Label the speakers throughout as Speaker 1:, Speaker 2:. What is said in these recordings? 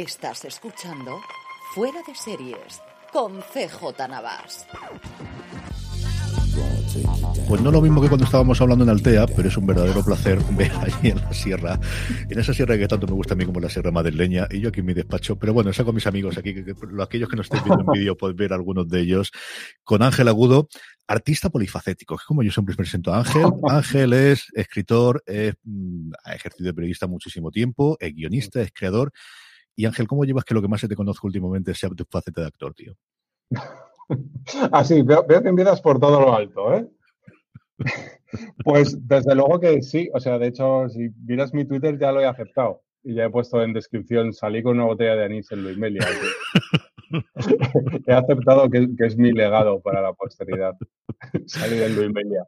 Speaker 1: Estás escuchando Fuera de Series con CJ Navas.
Speaker 2: Pues no lo mismo que cuando estábamos hablando en Altea, pero es un verdadero placer ver allí en la sierra, en esa sierra que tanto me gusta a mí como la sierra madrileña, y yo aquí en mi despacho, pero bueno, saco a mis amigos aquí, que, que, aquellos que no estén viendo en vídeo pueden ver algunos de ellos, con Ángel Agudo, artista polifacético, que como yo siempre presento a Ángel, Ángel es escritor, es, mm, ha ejercido de periodista muchísimo tiempo, es guionista, es creador, y Ángel, ¿cómo llevas que lo que más se te conozco últimamente sea tu faceta de actor, tío?
Speaker 3: Así, veo, veo que empiezas por todo lo alto, ¿eh? Pues desde luego que sí, o sea, de hecho, si miras mi Twitter ya lo he aceptado y ya he puesto en descripción, salí con una botella de anís en Luis Melia. he aceptado que, que, es mi legado para la posteridad, salir en Luis Melia.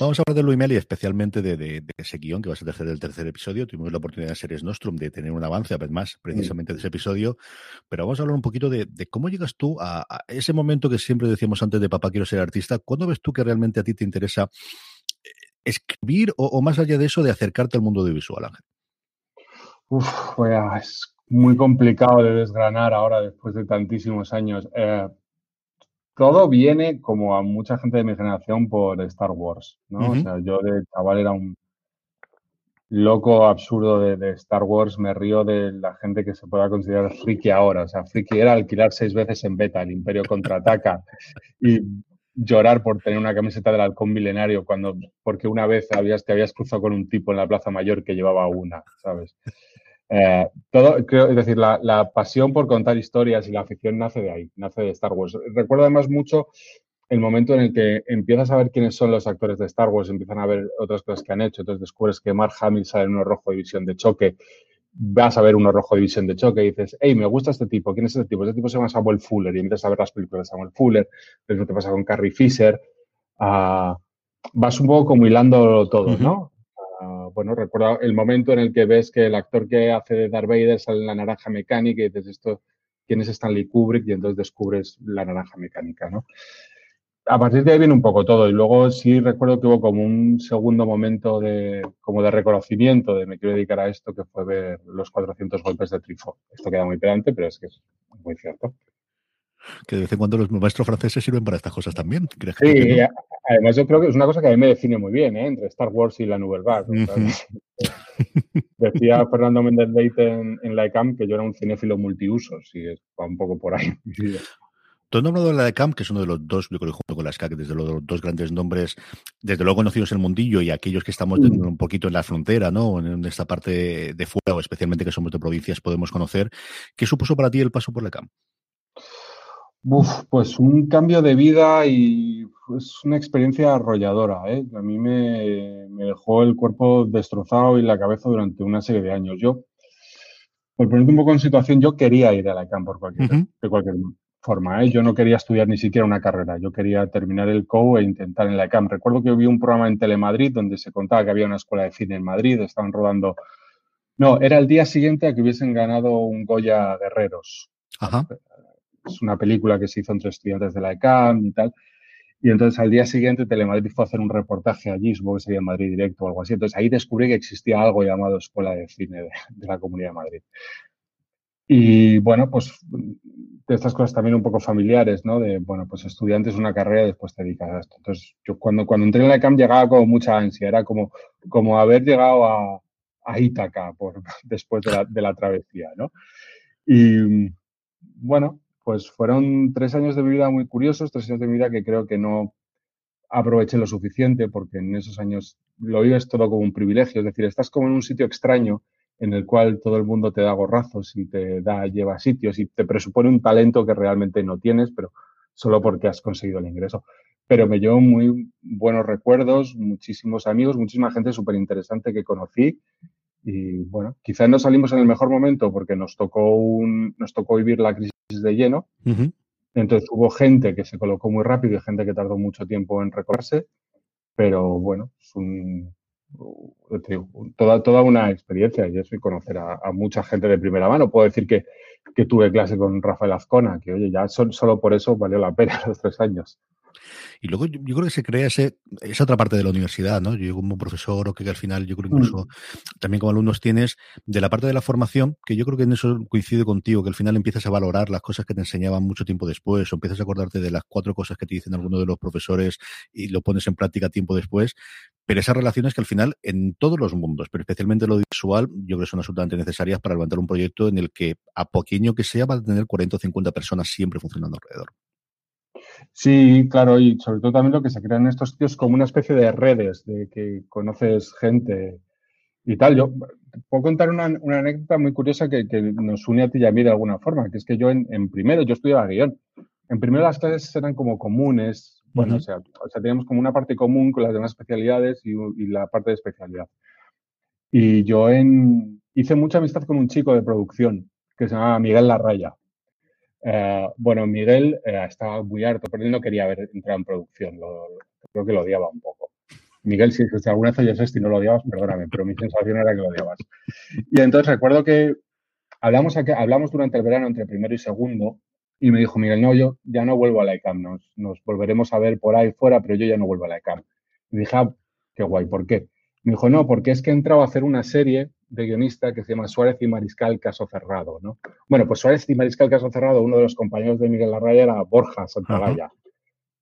Speaker 2: Vamos a hablar de Luis Meli, especialmente de, de, de, ese guion que va a ser el tercer episodio. Tuvimos la oportunidad en Series Nostrum de tener un avance, más precisamente de ese episodio. Pero vamos a hablar un poquito de, de cómo llegas tú a, a, ese momento que siempre decíamos antes de papá quiero ser artista. ¿Cuándo ves tú que realmente a ti te interesa eh, escribir o, o más allá de eso de acercarte al mundo audiovisual, Ángel?
Speaker 3: Uf, es muy complicado de desgranar ahora después de tantísimos años. Eh, todo viene, como a mucha gente de mi generación, por Star Wars, ¿no? Uh -huh. O sea, yo de chaval era un loco absurdo de, de, Star Wars, me río de la gente que se pueda considerar friki ahora. O sea, friki era alquilar seis veces en beta, el Imperio contraataca, y llorar por tener una camiseta del halcón milenario cuando, porque una vez habías, te habías cruzado con un tipo en la Plaza Mayor que llevaba una, ¿sabes? Eh, todo, creo, es decir, la, la, pasión por contar historias y la afición nace de ahí, nace de Star Wars. Recuerdo además mucho el momento en el que empiezas a ver quiénes son los actores de Star Wars, empiezan a ver otras cosas que han hecho, entonces descubres que Mark Hamill sale en uno rojo de visión de choque, vas a ver uno rojo de visión de choque y dices, hey, me gusta este tipo, ¿quién es este tipo? Este tipo se llama Samuel Fuller y empiezas a ver las películas de Samuel Fuller, después te pasa con Carrie Fisher, uh, vas un poco como hilando todo, ¿no? Uh, bueno, recuerdo el momento en el que ves que el actor que hace de Darth Vader sale en la naranja mecánica y dices esto, ¿quién es Stanley Kubrick? Y entonces descubres la naranja mecánica, ¿no? A partir de ahí viene un poco todo y luego sí recuerdo que hubo como un segundo momento de, como de reconocimiento de me quiero dedicar a esto que fue ver los 400 golpes de Trifo. Esto queda muy pedante, pero es que es muy cierto
Speaker 2: que de vez en cuando los maestros franceses sirven para estas cosas también.
Speaker 3: ¿Crees sí, que no? además yo creo que es una cosa que a mí me define muy bien, ¿eh? entre Star Wars y la Nouvelle Vague. Uh -huh. Decía Fernando Méndez Leite en, en, la ECAM que yo era un cinéfilo multiusos y va un poco por ahí.
Speaker 2: Tú has de la de Camp, que es uno de los dos, yo creo, junto con la SCAC, desde los dos grandes nombres, desde luego conocidos en el mundillo y aquellos que estamos un poquito en la frontera, ¿no? En esta parte de fuera, o especialmente que somos de provincias, podemos conocer. ¿Qué supuso para ti el paso por la Camp?
Speaker 3: Uf, pues un cambio de vida y es una experiencia arrolladora. ¿eh? A mí me, me, dejó el cuerpo destrozado y la cabeza durante una serie de años. Yo, por ponerte un poco en situación, yo quería ir a la CAM por cualquier, uh -huh. de cualquier forma. ¿eh? Yo no quería estudiar ni siquiera una carrera. Yo quería terminar el COU e intentar en la CAM. Recuerdo que vi un programa en Telemadrid donde se contaba que había una escuela de cine en Madrid, estaban rodando. No, era el día siguiente a que hubiesen ganado un Goya Guerreros.
Speaker 2: Ajá
Speaker 3: es una película que se hizo entre estudiantes de la ECAM y tal. Y entonces al día siguiente Telemadrid fue a hacer un reportaje allí, supongo que sería en Madrid Directo o algo así. Entonces ahí descubrí que existía algo llamado Escuela de Cine de, la Comunidad de Madrid. Y bueno, pues de estas cosas también un poco familiares, ¿no? De, bueno, pues estudiantes una carrera y después te dedicas a esto. Entonces yo cuando, cuando entré en la ECAM llegaba con mucha ansia, era como, como haber llegado a, a Ítaca después de la, de la travesía, ¿no? Y bueno, pues fueron tres años de mi vida muy curiosos, tres años de mi vida que creo que no aproveché lo suficiente porque en esos años lo vives todo como un privilegio, es decir, estás como en un sitio extraño en el cual todo el mundo te da gorrazos y te da, lleva sitios y te presupone un talento que realmente no tienes, pero solo porque has conseguido el ingreso. Pero me llevo muy buenos recuerdos, muchísimos amigos, muchísima gente súper interesante que conocí y bueno, quizás no salimos en el mejor momento porque nos tocó, un, nos tocó vivir la crisis de lleno.
Speaker 2: Uh -huh.
Speaker 3: Entonces hubo gente que se colocó muy rápido y gente que tardó mucho tiempo en recogerse, pero bueno, es un, digo, toda, toda una experiencia y eso y conocer a, a, mucha gente de primera mano. Puedo decir que, que tuve clase con Rafael Azcona, que oye, ya son, solo por eso valió la pena los tres años.
Speaker 2: Y luego yo, yo, creo que se crea ese, esa otra parte de la universidad, ¿no? Yo como profesor o que al final yo creo incluso mm. también como alumnos tienes de la parte de la formación, que yo creo que en eso coincide contigo, que al final empiezas a valorar las cosas que te enseñaban mucho tiempo después o empiezas a acordarte de las cuatro cosas que te dicen algunos de los profesores y lo pones en práctica tiempo después. Pero esas relaciones que al final en todos los mundos, pero especialmente lo visual, yo creo que son absolutamente necesarias para levantar un proyecto en el que a pequeño que sea va a tener 40 o 50 personas siempre funcionando alrededor.
Speaker 3: Sí, claro, y sobre todo también lo que se crea en estos sitios como una especie de redes, de que conoces gente y tal. Yo puedo contar una, una anécdota muy curiosa que, que, nos une a ti y a mí de alguna forma, que es que yo en, en primero, yo estudiaba guion. En primero las clases eran como comunes, bueno, uh -huh. o, sea, o sea, teníamos como una parte común con las demás especialidades y, y la parte de especialidad. Y yo en, hice mucha amistad con un chico de producción que se llamaba Miguel Larraya. Uh, bueno, Miguel uh, estaba muy harto, pero él no quería haber entrado en producción. Lo, creo que lo odiaba un poco. Miguel, si, si alguna vez oyes esto y no lo odiabas, perdóname, pero mi sensación era que lo odiabas. Y entonces recuerdo que hablamos, aquí, hablamos durante el verano entre primero y segundo y me dijo, Miguel, no, yo ya no vuelvo a la ICAM, nos, nos volveremos a ver por ahí fuera, pero yo ya no vuelvo a la ICAM. Y dije, ah, qué guay, ¿por qué? Me dijo, no, porque es que he entrado a hacer una serie de guionista que se llama Suárez y Mariscal Caso Cerrado, ¿no? Bueno, pues Suárez y Mariscal Caso Cerrado, uno de los compañeros de Miguel Larraya era Borja Santagaya,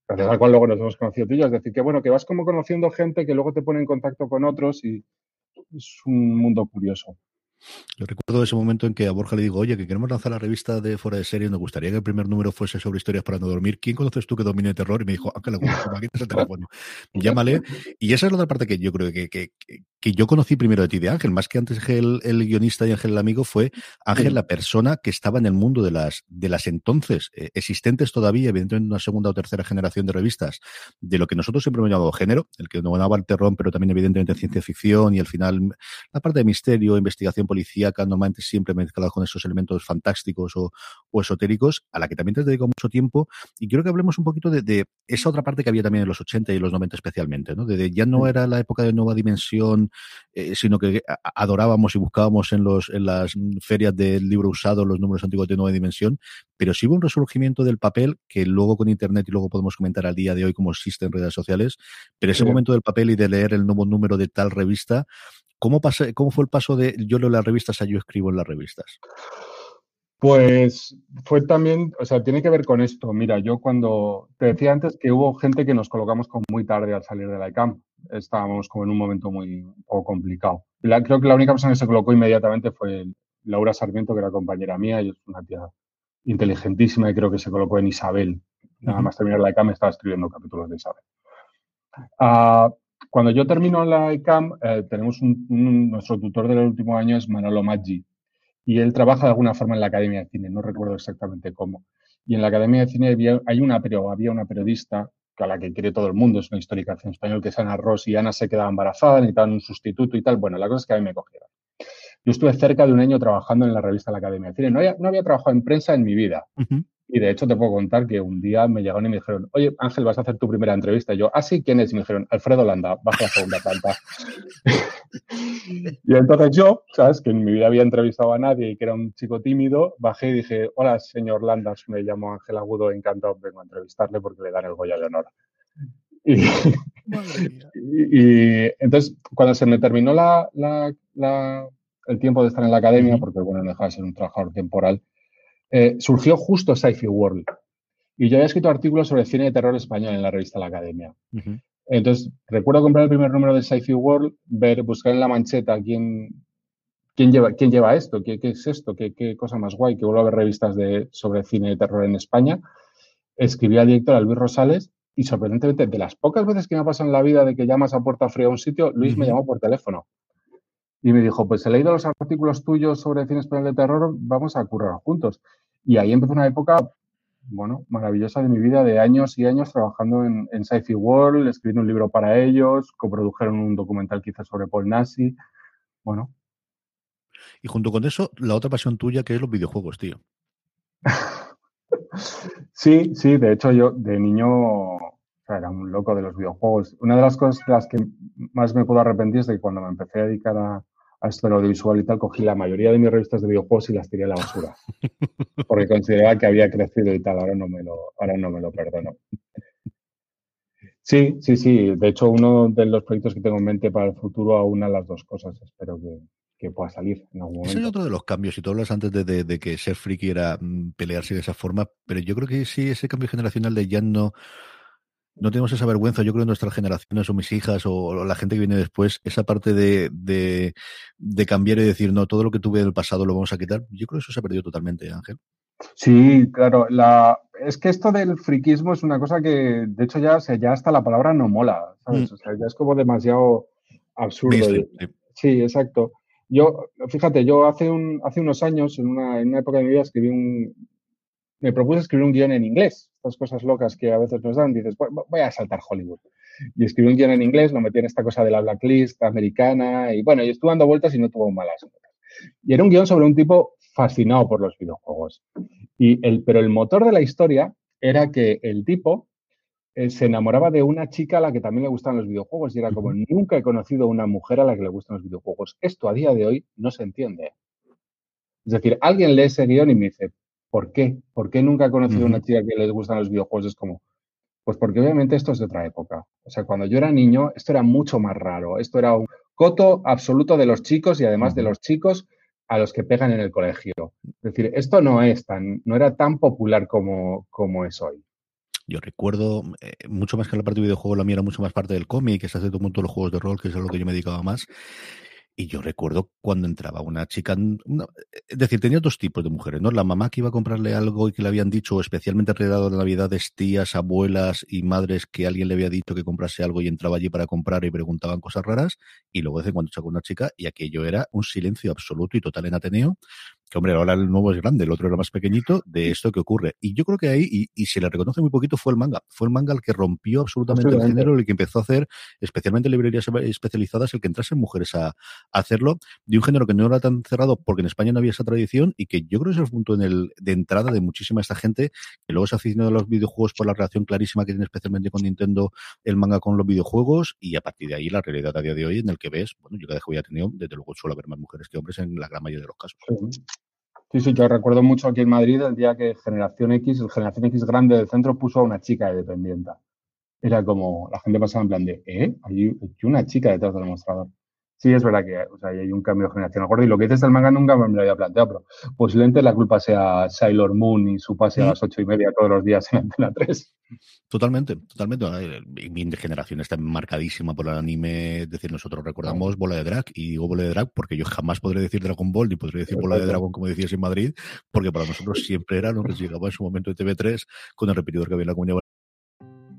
Speaker 3: gracias al cual luego nos hemos conocido tú y yo. Es decir, que bueno, que vas como conociendo gente que luego te pone en contacto con otros y es un mundo curioso.
Speaker 2: Yo recuerdo ese momento en que a Borja le digo, oye, que queremos lanzar la revista de Fuera de Serie, nos gustaría que el primer número fuese sobre historias para no dormir. ¿Quién conoces tú que domine el terror? Y me dijo, Ángel aquí el teléfono. Llámale. Y esa es la otra parte que yo creo que, que, que, que yo conocí primero de ti de Ángel, más que antes el, el guionista y Ángel el amigo, fue Ángel la persona que estaba en el mundo de las, de las entonces eh, existentes todavía, evidentemente una segunda o tercera generación de revistas, de lo que nosotros siempre hemos llamado género, el que dominaba el terror, pero también evidentemente ciencia ficción y al final la parte de misterio, investigación policíaca, normalmente siempre mezclado con esos elementos fantásticos o, o, esotéricos, a la que también te has dedicado mucho tiempo. Y quiero que hablemos un poquito de, de, esa otra parte que había también en los 80 y los 90 especialmente, ¿no? De, de ya no era la época de nueva dimensión, eh, sino que adorábamos y buscábamos en, los, en las ferias del libro usado los números antiguos de nueva dimensión, pero sí hubo un resurgimiento del papel que luego con Internet y luego podemos comentar al día de hoy cómo existen redes sociales, pero ese sí. momento del papel y de leer el nuevo número de tal revista, ¿Cómo, pasé, ¿Cómo fue el paso de yo leo las revistas a yo escribo en las revistas?
Speaker 3: Pues fue también, o sea, tiene que ver con esto. Mira, yo cuando te decía antes que hubo gente que nos colocamos como muy tarde al salir de la ICAM. Estábamos como en un momento muy poco complicado. La, creo que la única persona que se colocó inmediatamente fue Laura Sarmiento, que era compañera mía y es una tía inteligentísima y creo que se colocó en Isabel. Nada más terminar la ICAM estaba escribiendo capítulos de Isabel. Ah, cuando yo termino la ICAM, eh, tenemos un, nuestro tutor del último año es Manolo Maggi y él trabaja de alguna forma en la Academia de Cine, no recuerdo exactamente cómo. Y en la Academia de Cine había, una, periodista a la que quiere todo el mundo, es una histórica en español, que es Ana Ross, y Ana se quedaba embarazada, necesitaban un sustituto y tal. Bueno, la cosa es que a mí me cogieron. Yo estuve cerca de un año trabajando en la revista La Academia de Cine. No había, no había trabajado en prensa en mi vida. Y de hecho te puedo contar que un día me llegaron y me dijeron, oye Ángel, vas a hacer tu primera entrevista. Y yo, ah, sí, ¿quién es? Y me dijeron, Alfredo Landa, baja a la segunda planta. y entonces yo, ¿sabes? Que en mi vida había entrevistado a nadie y que era un chico tímido, bajé y dije, hola, señor Landas, me llamo Ángel Agudo, encantado, vengo a entrevistarle porque le dan el Goya de Honor. Y, entonces, cuando se me terminó la, el tiempo de estar en la academia, porque bueno, no dejaba de ser un trabajador temporal, eh, surgió justo Sci-Fi World. Y yo había escrito artículos sobre cine de terror español en la revista La Academia. Entonces, recuerdo comprar el primer número de Sci-Fi World, ver, buscar en la mancheta quién, quién, lleva, quién lleva esto, qué, qué es esto, qué, qué, cosa más guay, que vuelvo a ver revistas de, sobre cine de terror en España. Escribí al director, a Luis Rosales, y sorprendentemente, de las pocas veces que me ha pasado en la vida de que llamas a puerta fría a un sitio, Luis me llamó por teléfono. Y me dijo, pues he leído los artículos tuyos sobre cine español de terror, vamos a currar juntos. Y ahí empezó una época, bueno, maravillosa de mi vida, de años y años trabajando en, en Sci-Fi World, escribiendo un libro para ellos, coprodujeron un documental quizás sobre Paul Nasi. Bueno.
Speaker 2: Y junto con eso, la otra pasión tuya que es los videojuegos, tío.
Speaker 3: Sí, sí, de hecho yo de niño era un loco de los videojuegos. Una de las cosas de las que más me puedo arrepentir es de que cuando me empecé a dedicar a, esto del audiovisual y tal, cogí la mayoría de mis revistas de videojuegos y las tiré a la basura. Porque consideraba que había crecido y tal, ahora no me lo, ahora no me lo perdono. Sí, sí, sí. De hecho, uno de los proyectos que tengo en mente para el futuro aúna las dos cosas. Espero que, que pueda salir en algún momento.
Speaker 2: Ese es otro de los cambios, y tú hablas antes de, que ser friki era mm, pelearse de esa forma, pero yo creo que sí, ese cambio generacional de ya no, no tenemos esa vergüenza, yo creo en nuestras generaciones o mis hijas o, la gente que viene después, esa parte de, de, cambiar y decir, no, todo lo que tuve del pasado lo vamos a quitar, yo creo que eso se ha perdido totalmente, Ángel.
Speaker 3: Sí, claro. La, es que esto del friquismo es una cosa que, de hecho, ya, ya hasta la palabra no mola, ¿sabes? Mm. O sea, ya es como demasiado absurdo. sí, exacto. Yo, fíjate, yo hace, un, hace unos años, en una, en una época de mi vida, escribí un, me propuse escribir un guion en inglés. Estas cosas locas que a veces nos dan, dices, voy a saltar Hollywood. Y escribí un guion en inglés, lo metí en esta cosa de la blacklist americana, y bueno, y estuve dando vueltas y no tuvo malas Y era un guion sobre un tipo fascinado por los videojuegos. Y el, pero el motor de la historia era que el tipo eh, se enamoraba de una chica a la que también le gustan los videojuegos y era como, nunca he conocido una mujer a la que le gustan los videojuegos. Esto a día de hoy no se entiende. Es decir, alguien lee ese guion y me dice, ¿por qué? ¿Por qué nunca he conocido a una chica que le gustan los videojuegos? Es como, pues porque obviamente esto es de otra época. O sea, cuando yo era niño, esto era mucho más raro. Esto era un coto absoluto de los chicos y además de los chicos a los que pegan en el colegio. Es decir, esto no es tan, no era tan popular como, como es hoy.
Speaker 2: Yo recuerdo eh, mucho más que la parte de videojuego, la mía era mucho más parte del cómic, que se hace todo mundo los juegos de rol, que es a lo que yo me dedicaba más. Y yo recuerdo cuando entraba una chica, es decir, tenía dos tipos de mujeres, ¿no? La mamá que iba a comprarle algo y que le habían dicho, especialmente alrededor de Navidades, tías, abuelas y madres que alguien le había dicho que comprase algo y entraba allí para comprar y preguntaban cosas raras. Y luego de cuando sacó una chica y aquello era un silencio absoluto y total en Ateneo que hombre, ahora el nuevo es grande, el otro era más pequeñito, de esto que ocurre. Y yo creo que ahí, y, y se le reconoce muy poquito, fue el manga. Fue el manga el que rompió absolutamente el género, el que empezó a hacer, especialmente librerías especializadas, el que entrasen mujeres a, hacerlo, de un género que no era tan cerrado porque en España no había esa tradición y que yo creo que es el punto en el, de entrada de muchísima esta gente que luego se ha aficionado a los videojuegos por la relación clarísima que tiene especialmente con Nintendo el manga con los videojuegos y a partir de ahí la realidad a día de hoy en el que ves, bueno, yo cada vez que voy a tenido, desde luego suelo haber más mujeres que hombres en la gran mayoría de los casos.
Speaker 3: Sí, sí, yo recuerdo mucho aquí en Madrid el día que Generación X, el Generación X grande del centro, puso a una chica de dependienta. Era como, la gente pasaba en plan de, ¿eh? Hay una chica detrás del mostrador. Sí, es verdad que o sea, hay un cambio generacional gordo. Y lo que dices del manga nunca me lo había planteado, pero posiblemente la culpa sea Sailor Moon y su pase a las ocho y media todos los días en Antena 3.
Speaker 2: Totalmente, totalmente. Mi generación está marcadísima por el anime. Es decir, nosotros recordamos Bola de Drag y digo Bola de Drag porque yo jamás podré decir Dragon Ball ni podré decir Bola de Dragón como decías en Madrid, porque para nosotros siempre era lo que llegaba en su momento de TV3 con el repetidor que había en la comunidad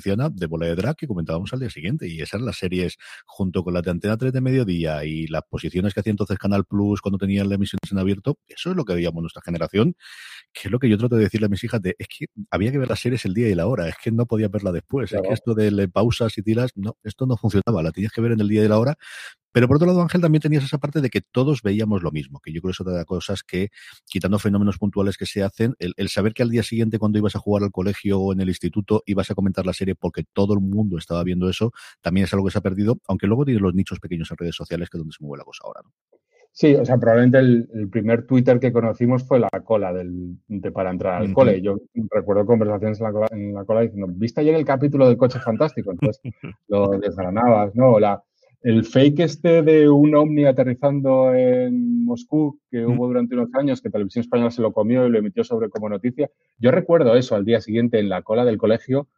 Speaker 2: de Bola de Drag que comentábamos al día siguiente y esas las series junto con la de Antena 3 de mediodía y las posiciones que hacía entonces Canal Plus cuando tenían la emisión en abierto, eso es lo que veíamos nuestra generación, que es lo que yo trato de decirle a mis hijas de, es que había que ver las series el día y la hora, es que no podía verla después, es que esto de pausas y tiras, no, esto no funcionaba, la tenías que ver en el día y la hora pero por otro lado, Ángel, también tenías esa parte de que todos veíamos lo mismo, que yo creo que es otra de las cosas que, quitando fenómenos puntuales que se hacen, el, saber que al día siguiente cuando ibas a jugar al colegio o en el instituto ibas a comentar la serie porque todo el mundo estaba viendo eso, también es algo que se ha perdido, aunque luego tienes los nichos pequeños en redes sociales, que es donde se mueve la cosa ahora. ¿no?
Speaker 3: Sí, o sea, probablemente el, primer Twitter que conocimos fue la cola del, de para entrar al cole. Yo recuerdo conversaciones en la, cola, en la cola diciendo, ¿viste ayer el capítulo del coche fantástico? Entonces lo desgranabas, ¿no? La, el fake este de un ovni aterrizando en Moscú que mm. hubo durante unos años, que Televisión Española se lo comió y lo emitió sobre como noticia, yo recuerdo eso al día siguiente en la cola del colegio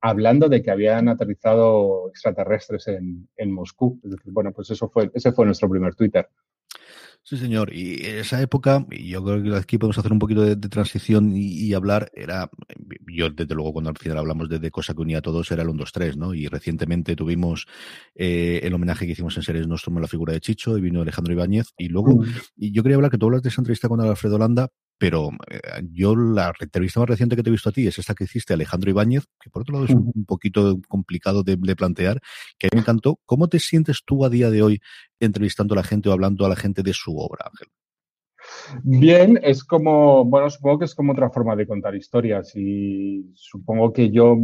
Speaker 3: hablando de que habían aterrizado extraterrestres en, en Moscú. Es decir, bueno, pues eso fue, ese fue nuestro primer Twitter.
Speaker 2: Sí, señor. Y esa época, y yo creo que aquí podemos hacer un poquito de, transición y, hablar, era, yo desde luego cuando al final hablamos de, cosa que unía a todos, era el 1, 2, 3, ¿no? Y recientemente tuvimos eh, el homenaje que hicimos en Series Nostrum a la figura de Chicho, y vino Alejandro Ibáñez, y luego, mm. y yo quería hablar que tú hablas de esa entrevista con Alfredo Landa, pero eh, yo la entrevista más reciente que te he visto a ti es esta que hiciste Alejandro Ibáñez, que por otro lado es un, poquito complicado de, plantear, que a mí me encantó. ¿Cómo te sientes tú a día de hoy entrevistando a la gente o hablando a la gente de su obra, Ángel?
Speaker 3: Bien, es como, bueno, supongo que es como otra forma de contar historias y supongo que yo,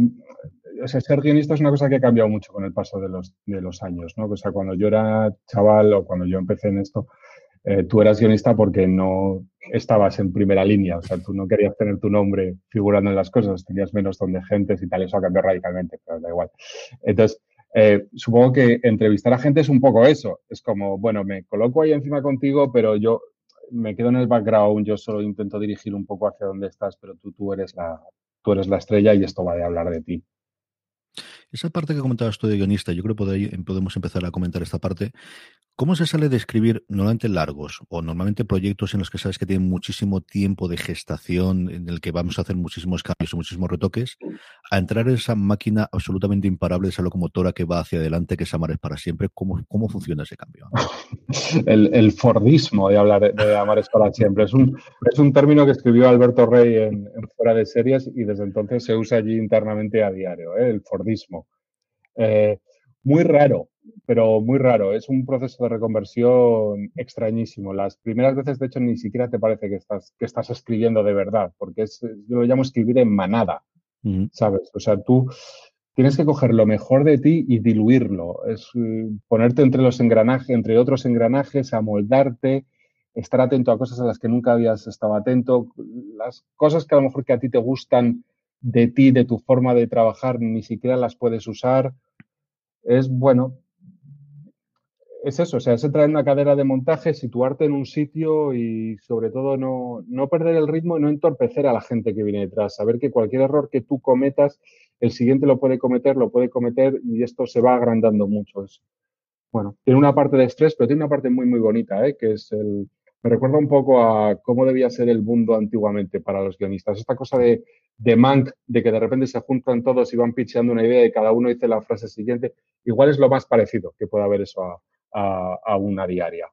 Speaker 3: o sea, ser guionista es una cosa que ha cambiado mucho con el paso de los, de los años, ¿no? O sea, cuando yo era chaval o cuando yo empecé en esto, eh, tú eras guionista porque no estabas en primera línea, o sea, tú no querías tener tu nombre figurando en las cosas, tenías menos don de gentes y tal, eso ha cambiado radicalmente, pero da igual. Entonces, eh, supongo que entrevistar a gente es un poco eso, es como, bueno, me coloco ahí encima contigo, pero yo me quedo en el background, yo solo intento dirigir un poco hacia dónde estás, pero tú, tú, eres, la, tú eres la estrella y esto va de hablar de ti.
Speaker 2: Esa parte que comentabas tú de guionista, yo creo que podemos empezar a comentar esta parte. ¿Cómo se sale de escribir normalmente largos o normalmente proyectos en los que sabes que tienen muchísimo tiempo de gestación, en el que vamos a hacer muchísimos cambios y muchísimos retoques, a entrar en esa máquina absolutamente imparable esa locomotora que va hacia adelante, que es Amar es para siempre? ¿Cómo, cómo funciona ese cambio?
Speaker 3: El, Fordismo de hablar de Amar es para siempre. Es un, es un término que escribió Alberto Rey en, Fuera de Series y desde entonces se usa allí internamente a diario, ¿eh? el Fordismo. Eh, muy raro, pero muy raro. Es un proceso de reconversión extrañísimo. Las primeras veces, de hecho, ni siquiera te parece que estás, que estás escribiendo de verdad, porque es, yo lo llamo escribir en manada, ¿sabes? O sea, tú tienes que coger lo mejor de ti y diluirlo. Es eh, ponerte entre los engranajes, entre otros engranajes, amoldarte, estar atento a cosas a las que nunca habías estado atento, las cosas que a lo mejor que a ti te gustan de ti, de tu forma de trabajar, ni siquiera las puedes usar. Es bueno, es eso, o sea, es entrar en una cadera de montaje, situarte en un sitio y sobre todo no, no, perder el ritmo y no entorpecer a la gente que viene detrás. Saber que cualquier error que tú cometas, el siguiente lo puede cometer, lo puede cometer y esto se va agrandando mucho. Es, bueno, tiene una parte de estrés, pero tiene una parte muy, muy bonita, ¿eh? que es el, me recuerda un poco a cómo debía ser el mundo antiguamente para los guionistas. Esta cosa de, de Mank, de que de repente se juntan todos y van pitcheando una idea y cada uno dice la frase siguiente, igual es lo más parecido que puede haber eso a, una diaria.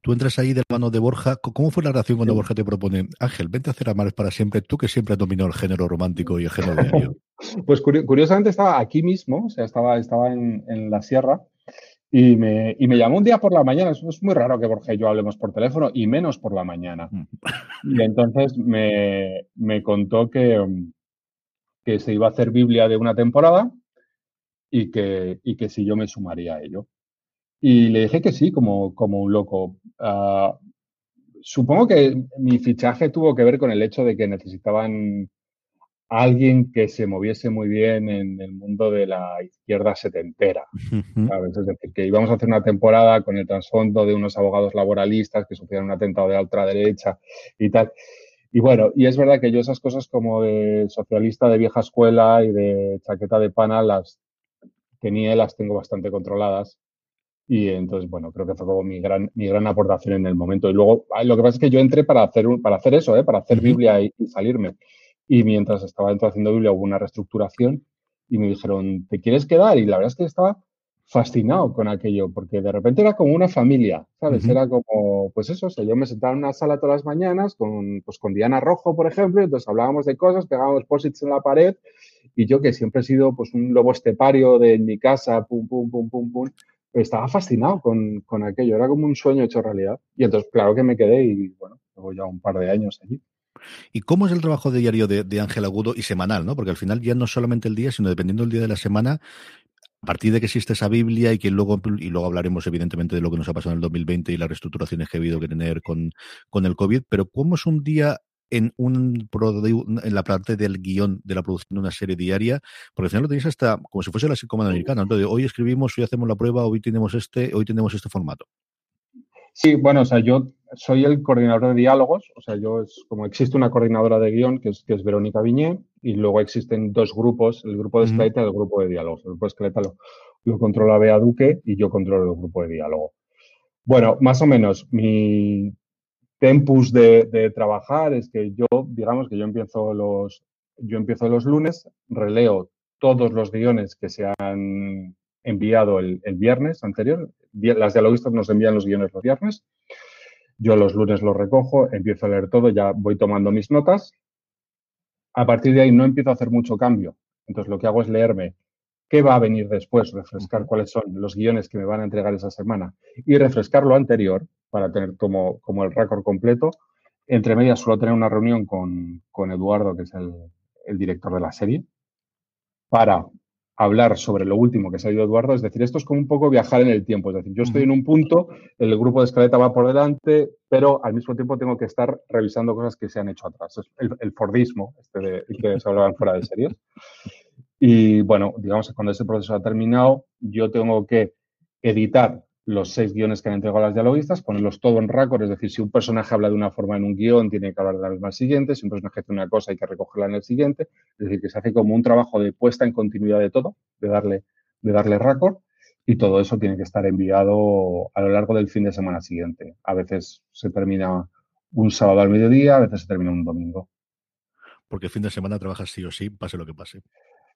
Speaker 2: Tú entras ahí de la mano de Borja. ¿Cómo fue la relación cuando Borja te propone, Ángel, vente a hacer Amares para siempre, tú que siempre has dominado el género romántico y el género diario?
Speaker 3: pues curiosamente estaba aquí mismo, o sea, estaba, estaba en, en la sierra y me, y me, llamó un día por la mañana. Es, muy raro que Borja y yo hablemos por teléfono y menos por la mañana. Mm. Y entonces me, me contó que, que, se iba a hacer Biblia de una temporada y que, y que si yo me sumaría a ello. Y le dije que sí, como, como un loco. Uh, supongo que mi fichaje tuvo que ver con el hecho de que necesitaban alguien que se moviese muy bien en el mundo de la izquierda setentera. ¿sabes? Es decir, que íbamos a hacer una temporada con el trasfondo de unos abogados laboralistas que sufrieron un atentado de la ultraderecha y tal. Y bueno, y es verdad que yo esas cosas como de socialista de vieja escuela y de chaqueta de pana las tenía y las tengo bastante controladas. Y entonces, bueno, creo que fue como mi gran, mi gran aportación en el momento. Y luego, lo que pasa es que yo entré para hacer, para hacer eso, ¿eh? para hacer Biblia y salirme. Y mientras estaba dentro haciendo Biblia hubo una reestructuración y me dijeron, ¿te quieres quedar? Y la verdad es que estaba fascinado con aquello, porque de repente era como una familia, ¿sabes? Era como, pues eso, o sea, yo me sentaba en una sala todas las mañanas con, pues con Diana Rojo, por ejemplo, entonces hablábamos de cosas, pegábamos posits en la pared, y yo que siempre he sido pues un lobo estepario de en mi casa, pum, pum, pum, pum, pum, estaba fascinado con, con aquello, era como un sueño hecho realidad. Y entonces, claro que me quedé y, bueno, llevo ya un par de años allí.
Speaker 2: ¿Y cómo es el trabajo de diario de, Ángel Agudo y semanal, ¿no? Porque al final ya no solamente el día, sino dependiendo del día de la semana, a partir de que existe esa Biblia y que luego, y luego hablaremos evidentemente de lo que nos ha pasado en el 2020 y las reestructuraciones que ha habido que tener con, con el COVID, pero ¿cómo es un día en un en la parte del guion de la producción de una serie diaria, porque al final lo tenéis hasta como si fuese la psicomana americana. Entonces, hoy escribimos, hoy hacemos la prueba, hoy tenemos este, hoy tenemos este formato.
Speaker 3: Sí, bueno, o sea, yo soy el coordinador de diálogos, o sea, yo es como existe una coordinadora de guion que es, que es Verónica Viñé y luego existen dos grupos, el grupo de escaleta y el grupo de diálogos. El grupo de escaleta lo, lo controla Bea Duque y yo controlo el grupo de diálogo. Bueno, más o menos mi tempus de, de, trabajar es que yo, digamos que yo empiezo los, yo empiezo los lunes, releo todos los guiones que se han enviado el, viernes anterior. Las dialogistas nos envían los guiones los viernes. Yo los lunes los recojo, empiezo a leer todo, ya voy tomando mis notas. A partir de ahí no empiezo a hacer mucho cambio. Entonces lo que hago es leerme qué va a venir después, refrescar cuáles son los guiones que me van a entregar esa semana y refrescar lo anterior para tener como, como el récord completo. Entre medias suelo tener una reunión con, con Eduardo, que es el, el director de la serie, para hablar sobre lo último que se ha ido Eduardo, es decir, esto es como un poco viajar en el tiempo, es decir, yo estoy en un punto, el grupo de escaleta va por delante, pero al mismo tiempo tengo que estar revisando cosas que se han hecho atrás. Es el, Fordismo, este de, que se hablaban fuera de series. Y bueno, digamos que cuando ese proceso ha terminado, yo tengo que editar los seis guiones que han entregado las dialoguistas, ponerlos todo en récord, es decir, si un personaje habla de una forma en un guion, tiene que hablar de la misma siguiente, si un personaje hace una cosa, hay que recogerla en el siguiente, es decir, que se hace como un trabajo de puesta en continuidad de todo, de darle, de darle récord, y todo eso tiene que estar enviado a lo largo del fin de semana siguiente. A veces se termina un sábado al mediodía, a veces se termina un domingo.
Speaker 2: Porque el fin de semana trabajas sí o sí, pase lo que pase.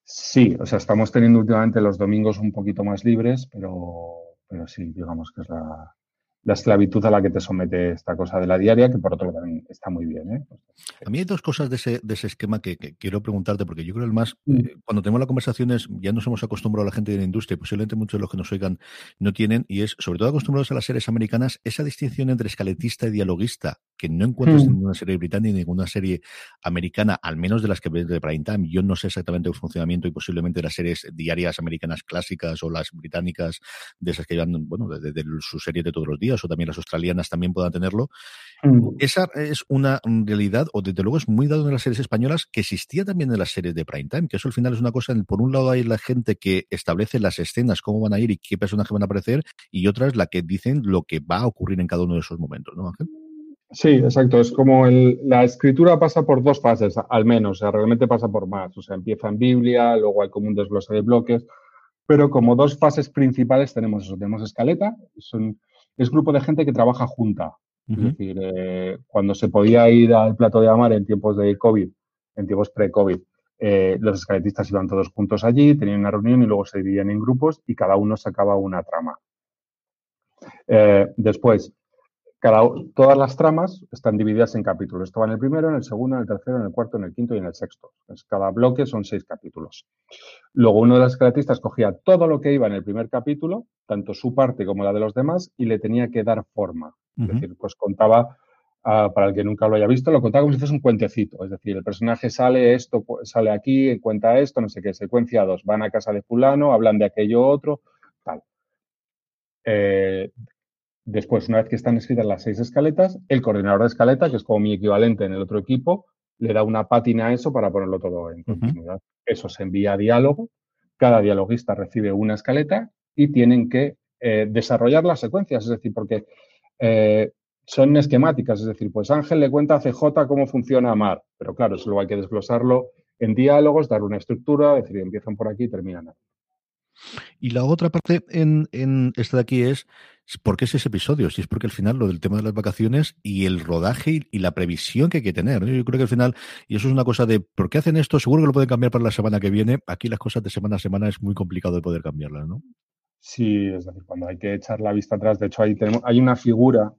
Speaker 3: Sí, o sea, estamos teniendo últimamente los domingos un poquito más libres, pero pero sí, digamos que es la, la esclavitud a la que te somete esta cosa de la diaria, que por otro lado también está muy bien. ¿eh?
Speaker 2: A mí hay dos cosas de ese, de ese esquema que, quiero preguntarte, porque yo creo que el más, mm. eh, cuando tenemos las conversaciones, ya nos hemos acostumbrado a la gente de la industria, posiblemente muchos de los que nos oigan no tienen, y es sobre todo acostumbrados a las series americanas, esa distinción entre escaletista y dialoguista, que no encuentras mm. en ninguna serie británica ni en ninguna serie americana, al menos de las que ves de prime time. Yo no sé exactamente el funcionamiento y posiblemente las series diarias americanas clásicas o las británicas, de esas que llevan, bueno, desde de, su serie de todos los días, o también las australianas también puedan tenerlo. Mm. Esa es una realidad, o desde luego es muy dado en las series españolas, que existía también en las series de prime time, que eso al final es una cosa, por un lado hay la gente que establece las escenas, cómo van a ir y qué personajes van a aparecer, y otra es la que dicen lo que va a ocurrir en cada uno de esos momentos, ¿no, Ángel?
Speaker 3: Sí, exacto. Es como el, la escritura pasa por dos fases, al menos. O sea, realmente pasa por más. O sea, empieza en Biblia, luego hay como un desglose de bloques. Pero como dos fases principales tenemos eso. Tenemos escaleta, son, es grupo de gente que trabaja junta. Es decir, eh, cuando se podía ir al plato de Amar en tiempos de COVID, en tiempos pre-COVID, eh, los escaletistas iban todos juntos allí, tenían una reunión y luego se dividían en grupos y cada uno sacaba una trama. Eh, después, todas las tramas están divididas en capítulos. Esto va en el primero, en el segundo, en el tercero, en el cuarto, en el quinto y en el sexto. cada bloque son seis capítulos. Luego uno de los escaletistas cogía todo lo que iba en el primer capítulo, tanto su parte como la de los demás, y le tenía que dar forma. Es decir, pues contaba, ah, para el que nunca lo haya visto, lo contaba como si fuese un cuentecito. Es decir, el personaje sale esto, sale aquí, cuenta esto, no sé qué, secuencia dos, van a casa de fulano, hablan de aquello otro, tal. Eh, Después, una vez que están escritas las seis escaletas, el coordinador de escaleta, que es como mi equivalente en el otro equipo, le da una pátina a eso para ponerlo todo en continuidad. Eso se envía a diálogo, cada dialoguista recibe una escaleta y tienen que eh, desarrollar las secuencias, es decir, porque eh, son esquemáticas, es decir, pues Ángel le cuenta a CJ cómo funciona Mar, pero claro, eso luego hay que desglosarlo en diálogos, dar una estructura, decir, empiezan por aquí y terminan aquí.
Speaker 2: Y la otra parte en, en esta de aquí es ¿por qué es ese episodio? Si es porque al final lo del tema de las vacaciones y el rodaje y, la previsión que hay que tener. Yo creo que al final, y eso es una cosa de ¿por qué hacen esto? Seguro que lo pueden cambiar para la semana que viene. Aquí las cosas de semana a semana es muy complicado de poder cambiarlas, ¿no?
Speaker 3: Sí, es decir, cuando hay que echar la vista atrás, de hecho, ahí tenemos, hay una figura,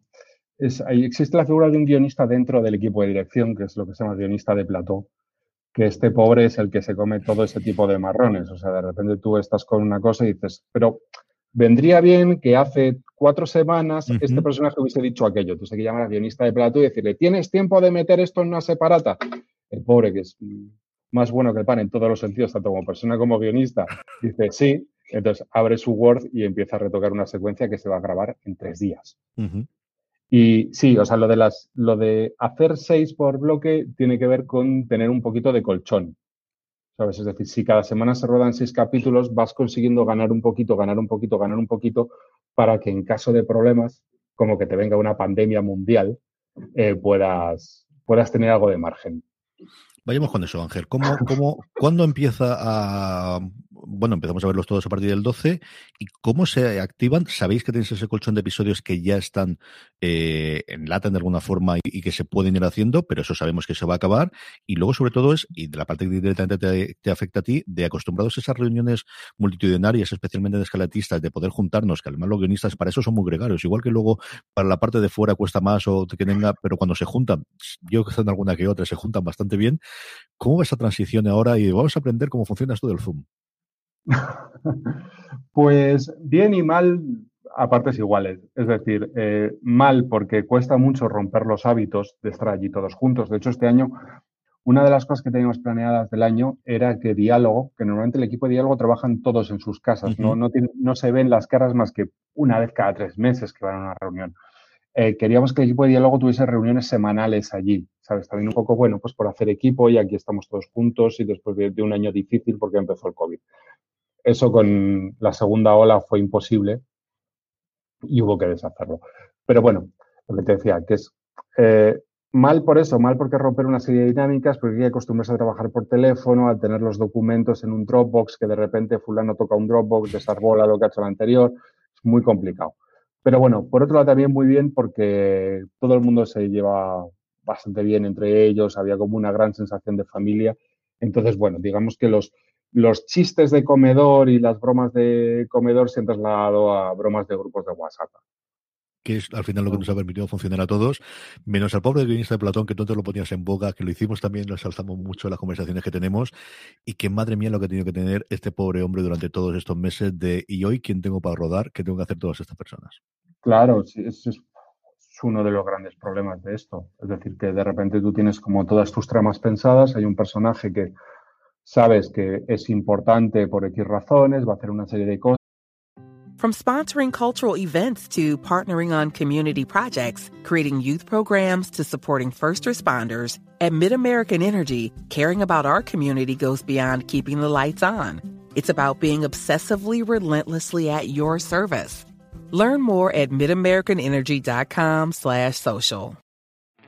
Speaker 3: es, existe la figura de un guionista dentro del equipo de dirección, que es lo que se llama guionista de plató, que este pobre es el que se come todo ese tipo de marrones. O sea, de repente tú estás con una cosa y dices, pero vendría bien que hace cuatro semanas este personaje hubiese dicho aquello. Entonces hay que llamar al guionista de plato y decirle, ¿tienes tiempo de meter esto en una separata? El pobre, que es más bueno que el pan en todos los sentidos, tanto como persona como guionista, dice sí. Entonces abre su Word y empieza a retocar una secuencia que se va a grabar en tres días. Y sí, o sea, lo de, las, lo de hacer seis por bloque tiene que ver con tener un poquito de colchón. Es decir, si cada semana se rodan seis capítulos, vas consiguiendo ganar un poquito, ganar un poquito, ganar un poquito, para que en caso de problemas, como que te venga una pandemia mundial, eh, puedas, puedas tener algo de margen.
Speaker 2: Vayamos con eso, Ángel. ¿Cómo, cómo, ¿Cuándo empieza a bueno, empezamos a verlos todos a partir del 12. ¿Y cómo se activan? ¿Sabéis que tenéis ese colchón de episodios que ya están eh, en lata de alguna forma y, que se pueden ir haciendo? Pero eso sabemos que se va a acabar. Y luego, sobre todo, es, y de la parte que directamente te, afecta a ti, de acostumbrados a esas reuniones multitudinarias, especialmente de escalatistas, de poder juntarnos, que además los guionistas para eso son muy gregarios. Igual que luego para la parte de fuera cuesta más o que tenga, pero cuando se juntan, yo que en alguna que otra, se juntan bastante bien. ¿Cómo va esa transición ahora? Y vamos a aprender cómo funciona esto del Zoom.
Speaker 3: pues bien y mal a partes iguales. Es decir, eh, mal porque cuesta mucho romper los hábitos de estar allí todos juntos. De hecho, este año, una de las cosas que teníamos planeadas del año era que diálogo, que normalmente el equipo de diálogo trabajan todos en sus casas, no, no, se ven las caras más que una vez cada tres meses que van a una reunión. Eh, queríamos que el equipo de diálogo tuviese reuniones semanales allí, ¿sabes? También un poco, bueno, pues por hacer equipo y aquí estamos todos juntos y después de un año difícil porque empezó el COVID. Eso con la segunda ola fue imposible y hubo que deshacerlo. Pero bueno, lo que te decía, que es eh, mal por eso, mal porque romper una serie de dinámicas, porque hay que acostumbrarse a trabajar por teléfono, a tener los documentos en un Dropbox, que de repente fulano toca un Dropbox, desarbola lo que ha hecho el anterior, es muy complicado. Pero bueno, por otro lado también muy bien porque todo el mundo se lleva bastante bien entre ellos, había como una gran sensación de familia. Entonces, bueno, digamos que los, los chistes de comedor y las bromas de comedor se han trasladado a bromas de grupos de WhatsApp.
Speaker 2: Que es al final lo que nos ha permitido funcionar a todos, menos al pobre guionista de Platón, que tú lo ponías en boca, que lo hicimos también, lo alzamos mucho en las conversaciones que tenemos, y que madre mía lo que ha tenido que tener este pobre hombre durante todos estos meses de ¿y hoy quién tengo para rodar? ¿Qué tengo que hacer todas estas personas?
Speaker 3: Claro, es, es uno de los grandes problemas de esto. Es decir, que de repente tú tienes como todas tus tramas pensadas, hay un personaje que sabes que es importante por X razones, va a hacer una serie de cosas.
Speaker 4: From sponsoring cultural events to partnering on community projects, creating youth programs to supporting first responders, at MidAmerican Energy, caring about our community goes beyond keeping the lights on. It's about being obsessively relentlessly at your service. Learn more at midamericanenergy.com slash social.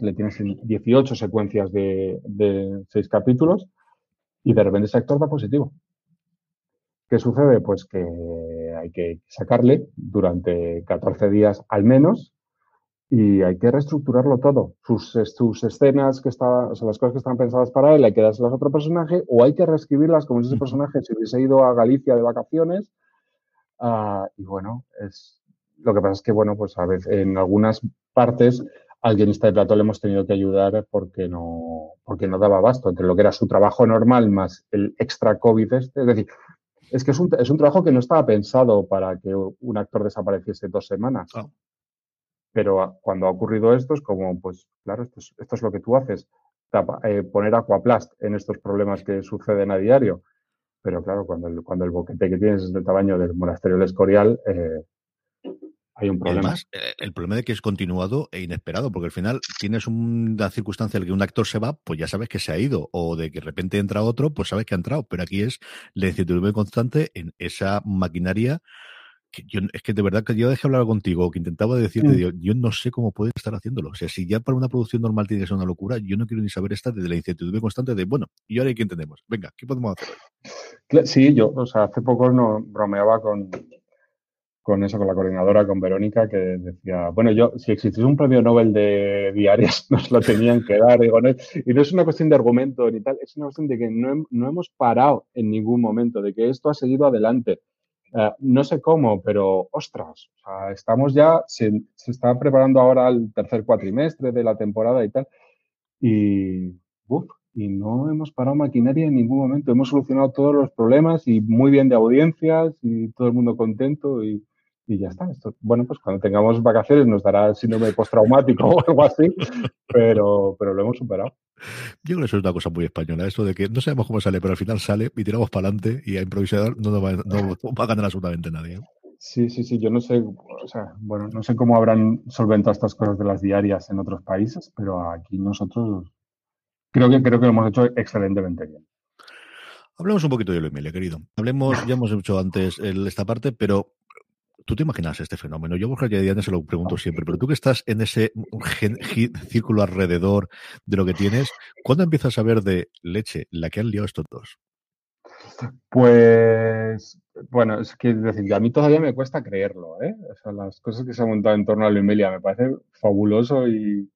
Speaker 3: le tienes 18 secuencias de, de 6 capítulos y de repente ese actor da positivo. ¿Qué sucede? Pues que hay que sacarle durante 14 días al menos y hay que reestructurarlo todo. Sus, sus escenas que estaban, o sea, las cosas que están pensadas para él, hay que dárselas a otro personaje o hay que reescribirlas como si ese personaje se hubiese ido a Galicia de vacaciones. Uh, y bueno, es, lo que pasa es que, bueno, pues a veces en algunas partes al guionista de plato le hemos tenido que ayudar porque no, porque no daba abasto entre lo que era su trabajo normal más el extra COVID este. Es decir, es que es un, es un trabajo que no estaba pensado para que un actor desapareciese dos semanas. Oh. Pero cuando ha ocurrido esto es como, pues claro, esto es, esto es lo que tú haces, eh, poner aquaplast en estos problemas que suceden a diario. Pero claro, cuando el, cuando el boquete que tienes es del tamaño del monasterio del Escorial, eh, hay un problema. Además,
Speaker 2: eh, el problema de que es continuado e inesperado, porque al final tienes una circunstancia en la que un actor se va, pues ya sabes que se ha ido, o de que de repente entra otro, pues sabes que ha entrado, pero aquí es la incertidumbre constante en esa maquinaria que yo, es que de verdad que yo dejé hablar contigo, que intentaba decirte, mm. yo, no sé cómo pueden estar haciéndolo. O sea, si ya para una producción normal tiene que ser una locura, yo no quiero ni saber esta desde la incertidumbre constante de, bueno, y ahora quién tenemos. Venga, ¿qué podemos hacer?
Speaker 3: Sí, yo, o sea, hace poco no bromeaba con, con eso, con la coordinadora, con Verónica, que decía, bueno, yo, si existiese un premio Nobel de diarias, nos lo tenían que dar. Digo, no, y no es una cuestión de argumento ni tal, es una cuestión de que no, no hemos parado en ningún momento, de que esto ha seguido adelante. Uh, no sé cómo, pero ostras, estamos ya, se, se, está preparando ahora el tercer cuatrimestre de la temporada y tal, y, uf, y no hemos parado maquinaria en ningún momento. Hemos solucionado todos los problemas y muy bien de audiencias y todo el mundo contento y, y ya está. Esto, bueno, pues cuando tengamos vacaciones nos dará síndrome postraumático o algo así, pero, pero lo hemos superado.
Speaker 2: Yo creo que eso es una cosa muy española, eso de que no sabemos cómo sale, pero al final sale y tiramos para adelante y a improvisar no, va, no va a ganar absolutamente nadie. ¿eh?
Speaker 3: Sí, sí, sí, yo no sé, o sea, bueno, no sé cómo habrán solventado estas cosas de las diarias en otros países, pero aquí nosotros creo que creo que lo hemos hecho excelentemente bien.
Speaker 2: Hablemos un poquito de lo Emilia, querido. Hablemos, ya hemos hecho antes esta parte, pero ¿Tú te imaginas este fenómeno? Yo a ya se lo pregunto siempre, pero tú que estás en ese círculo alrededor de lo que tienes, ¿cuándo empiezas a ver de leche la que han liado estos dos?
Speaker 3: Pues, bueno, es que decir, a mí todavía me cuesta creerlo, ¿eh? O sea, las cosas que se han montado en torno a Emilia me parece fabuloso y...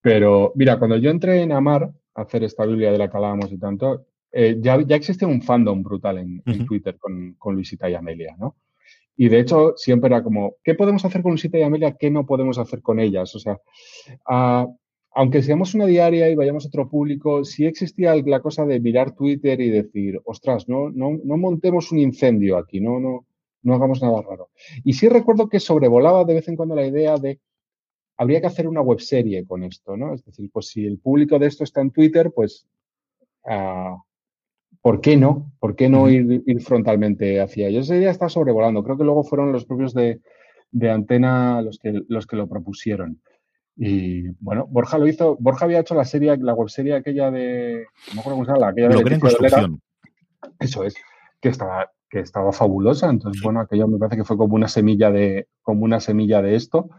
Speaker 3: Pero, mira, cuando yo entré en Amar a hacer esta Biblia de la que hablábamos y tanto, eh, ya, ya existe un fandom brutal en, en Twitter con, con Luisita y Amelia, ¿no? Y de hecho, siempre era como, ¿qué podemos hacer con Luisita y Amelia? ¿Qué no podemos hacer con ellas? O sea, aunque seamos una diaria y vayamos a otro público, sí existía la cosa de mirar Twitter y decir, ostras, no, no, no montemos un incendio aquí, no, no, no hagamos nada raro. Y sí recuerdo que sobrevolaba de vez en cuando la idea de, habría que hacer una webserie con esto, ¿no? Es decir, pues si el público de esto está en Twitter, pues ¿por qué no? ¿Por qué no ir, frontalmente hacia ellos? Esa idea está sobrevolando. Creo que luego fueron los propios de, Antena los que, los que lo propusieron. Y bueno, Borja lo hizo. Borja había hecho la serie, la webserie aquella de. No me acuerdo cómo se llama, aquella
Speaker 2: de. construcción.
Speaker 3: Eso es, que estaba, que estaba fabulosa. Entonces, bueno, aquello me parece que fue como una semilla de, como una semilla de esto.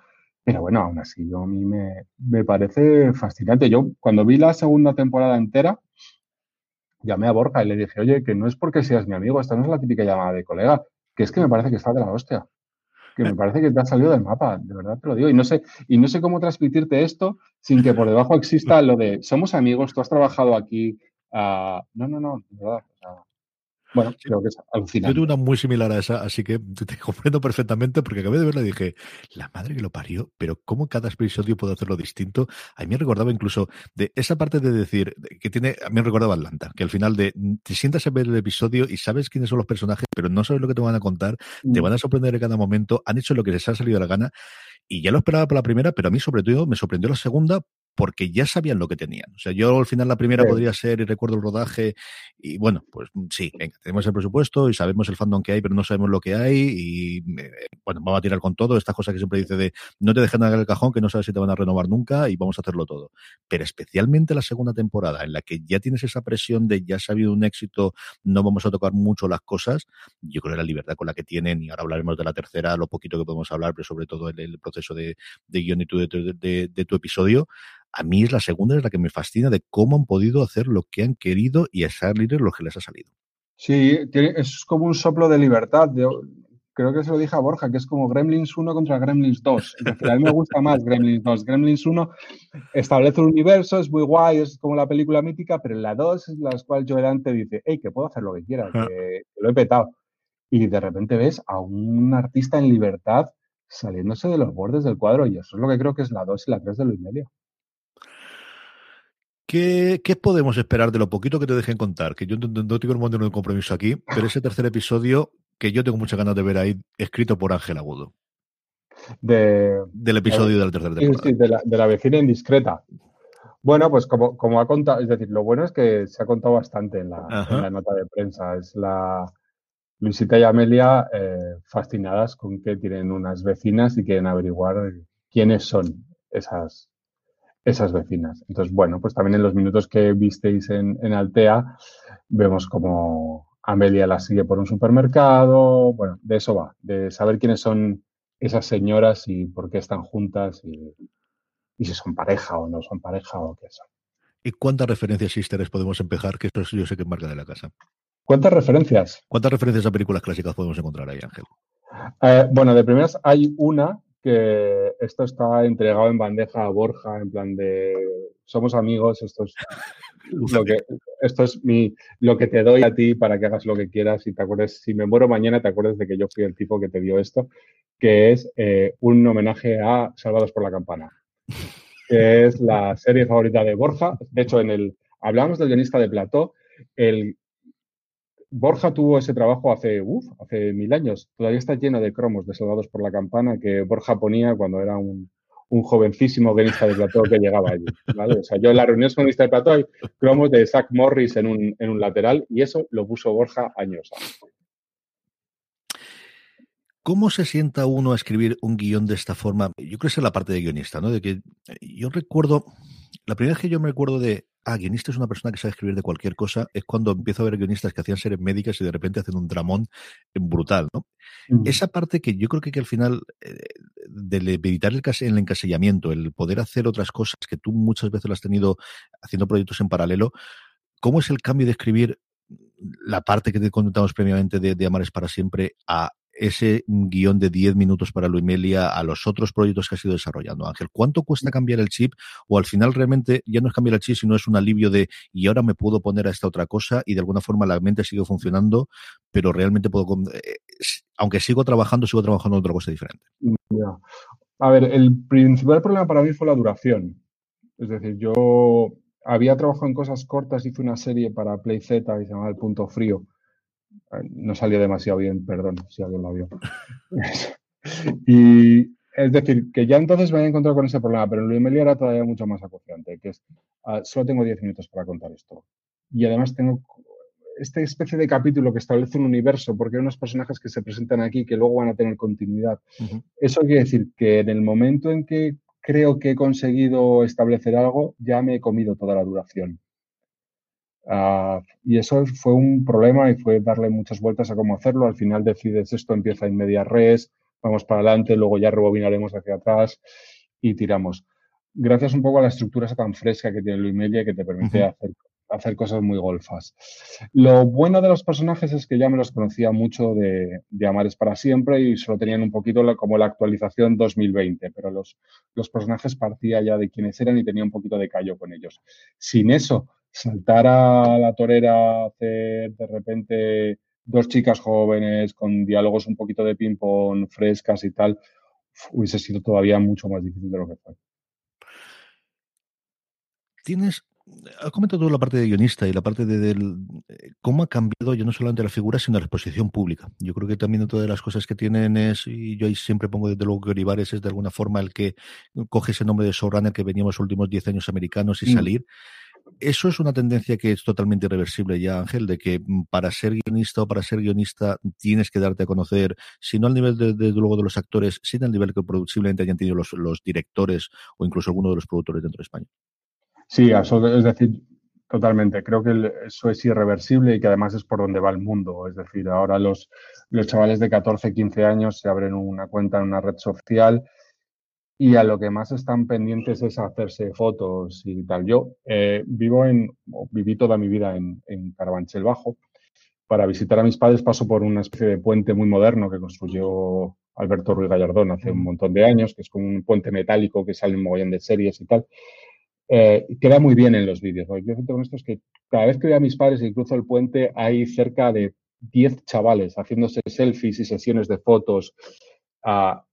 Speaker 3: Pero bueno, aún así, yo a mí me, me parece fascinante. Yo, cuando vi la segunda temporada entera, llamé a Borja y le dije, oye, que no es porque seas mi amigo, esta no es la típica llamada de colega, que es que me parece que está de la hostia. Que me parece que te ha salido del mapa, de verdad te lo digo. Y no sé, y no sé cómo transmitirte esto sin que por debajo exista lo de somos amigos, tú has trabajado aquí. Uh, no, no, no, de verdad. O bueno, creo que es alucinante.
Speaker 2: Yo tuve una muy similar a esa, así que te comprendo perfectamente porque acabé de verla y dije, la madre que lo parió, pero cómo cada episodio puede hacerlo distinto. A mí me recordaba incluso de esa parte de decir, que tiene, a mí me recordaba Atlanta, que al final de te sientas a ver el episodio y sabes quiénes son los personajes, pero no sabes lo que te van a contar, te mm. van a sorprender en cada momento, han hecho lo que les ha salido de la gana y ya lo esperaba para la primera, pero a mí sobre todo me sorprendió la segunda porque ya sabían lo que tenían. O sea, yo al final la primera podría ser, y recuerdo el rodaje, y bueno, pues sí, tenemos el presupuesto y sabemos el fandom que hay, pero no sabemos lo que hay, y eh, bueno, vamos a tirar con todo, esta cosa que siempre dice de no te dejes nada en el cajón, que no sabes si te van a renovar nunca, y vamos a hacerlo todo. Pero especialmente la segunda temporada, en la que ya tienes esa presión de ya ha habido un éxito, no vamos a tocar mucho las cosas, yo creo que la libertad con la que tienen, y ahora hablaremos de la tercera, lo poquito que podemos hablar, pero sobre todo el, proceso de, de guion y de tu episodio, a mí es la segunda, es la que me fascina de cómo han podido hacer lo que han querido y a salir lo que les ha salido.
Speaker 3: Sí, es como un soplo de libertad. creo que se lo dije a Borja, que es como Gremlins 1 contra Gremlins 2. a mí me gusta más Gremlins 2. Gremlins 1 establece un universo, es muy guay, es como la película mítica, pero en la 2 es la cual Joe Dante dice, hey, que puedo hacer lo que quiera, que, lo he petado. Y de repente ves a un artista en libertad saliéndose de los bordes del cuadro y eso es lo que creo que es la 2 y la 3 de Luis Medio.
Speaker 2: ¿Qué, podemos esperar de lo poquito que te dejen contar? Que yo no, tengo un montón de compromiso aquí, pero ese tercer episodio que yo tengo muchas ganas de ver ahí, escrito por Ángel Agudo. del episodio de la tercera temporada.
Speaker 3: Sí, de, la, vecina indiscreta. Bueno, pues como, como ha contado, es decir, lo bueno es que se ha contado bastante en la, nota de prensa. Es la Luisita y Amelia eh, fascinadas con que tienen unas vecinas y quieren averiguar quiénes son esas, esas vecinas. Entonces, bueno, pues también en los minutos que visteis en, Altea, vemos como Amelia la sigue por un supermercado. Bueno, de eso va, de saber quiénes son esas señoras y por qué están juntas y, si son pareja o no son pareja o qué son.
Speaker 2: ¿Y cuántas referencias sisteres podemos empezar? Que esto yo sé que marca de la casa.
Speaker 3: ¿Cuántas referencias?
Speaker 2: ¿Cuántas referencias a películas clásicas podemos encontrar ahí, Ángel?
Speaker 3: Eh, bueno, de primeras hay una que esto está entregado en bandeja a Borja, en plan de somos amigos, esto es lo que, esto es mi, lo que te doy a ti para que hagas lo que quieras y te acuerdes, si me muero mañana, te acuerdes de que yo fui el tipo que te dio esto, que es eh, un homenaje a Salvados por la Campana, que es la serie favorita de Borja. De hecho, en el, hablamos del guionista de Plató, el Borja tuvo ese trabajo hace, hace mil años. Todavía está lleno de cromos de Soldados por la Campana que Borja ponía cuando era un, jovencísimo guionista de plató que llegaba allí. O sea, yo en la reunión guionista de plató hay cromos de Zach Morris en un, en un lateral y eso lo puso Borja años antes.
Speaker 2: ¿Cómo se sienta uno a escribir un guion de esta forma? Yo creo que es la parte de guionista, ¿no? De que yo recuerdo, la primera vez que yo me recuerdo de ah, guionista es una persona que sabe escribir de cualquier cosa, es cuando empiezo a ver guionistas que hacían series médicas y de repente hacen un dramón brutal, ¿no? Esa parte que yo creo que, al final, eh, del evitar el, el encasillamiento, el poder hacer otras cosas que tú muchas veces lo has tenido haciendo proyectos en paralelo, ¿cómo es el cambio de escribir la parte que te contamos previamente de, de Amares para siempre a ese guion de 10 minutos para Luimelia a los otros proyectos que has ido desarrollando, Ángel? ¿Cuánto cuesta mm. cambiar el chip? O al final realmente ya no es cambiar el chip, sino es un alivio de y ahora me puedo poner a esta otra cosa y de alguna forma la mente sigue funcionando, pero realmente puedo, eh, aunque sigo trabajando, sigo trabajando en otra cosa diferente.
Speaker 3: A ver, el principal problema para mí fue la duración. Es decir, yo había trabajado en cosas cortas, hice una serie para Play Z y se llamaba El Punto Frío no salió demasiado bien, perdón si alguien lo vio. y es decir, que ya entonces me había encontrado con ese problema, pero en Luis Melia era todavía mucho más acuciante, que es, ah, solo tengo 10 minutos para contar esto. Y además tengo esta especie de capítulo que establece un universo, porque hay unos personajes que se presentan aquí que luego van a tener continuidad. Eso quiere decir que en el momento en que creo que he conseguido establecer algo, ya me he comido toda la duración. Ah, y eso fue un problema y fue darle muchas vueltas a cómo hacerlo. Al final decides esto empieza en media res, vamos para adelante, luego ya rebobinaremos hacia atrás y tiramos. Gracias un poco a la estructura tan fresca que tiene Luis Media que te permite hacer, hacer, cosas muy golfas. Lo bueno de los personajes es que ya me los conocía mucho de, de Amares para siempre y solo tenían un poquito como la actualización 2020, pero los, los personajes partía ya de quienes eran y tenía un poquito de callo con ellos. Sin eso, saltar a la torera, hacer de repente dos chicas jóvenes con diálogos un poquito de ping-pong, frescas y tal, hubiese sido todavía mucho más difícil de lo que fue.
Speaker 2: Tienes has comentado la parte de guionista y la parte de, del eh, cómo ha cambiado ya no solamente la figura, sino la exposición pública. Yo creo que también todas las cosas que tienen es, y yo ahí siempre pongo desde luego que Olivares es de alguna forma el que coge ese nombre de showrunner que veníamos los últimos 10 años americanos y mm. salir. Eso es una tendencia que es totalmente irreversible ya, Ángel, de que mm, para ser guionista o para ser guionista tienes que darte a conocer, si no al nivel de, luego de los actores, sino al nivel que posiblemente hayan tenido los, los directores o incluso alguno de los productores dentro de España.
Speaker 3: Sí, es decir, totalmente. Creo que eso es irreversible y que además es por donde va el mundo. Es decir, ahora los, los chavales de 14, 15 años se abren una cuenta en una red social y a lo que más están pendientes es hacerse fotos y tal. Yo eh, vivo en, viví toda mi vida en, en Carabanchel Bajo. Para visitar a mis padres paso por una especie de puente muy moderno que construyó Alberto Ruiz Gallardón hace un montón de años, que es como un puente metálico que sale en mogollón de series y tal. Eh, queda muy bien en los vídeos. Lo que yo con esto es que cada vez que veo a mis padres y cruzo el puente hay cerca de 10 chavales haciéndose selfies y sesiones de fotos. Ah,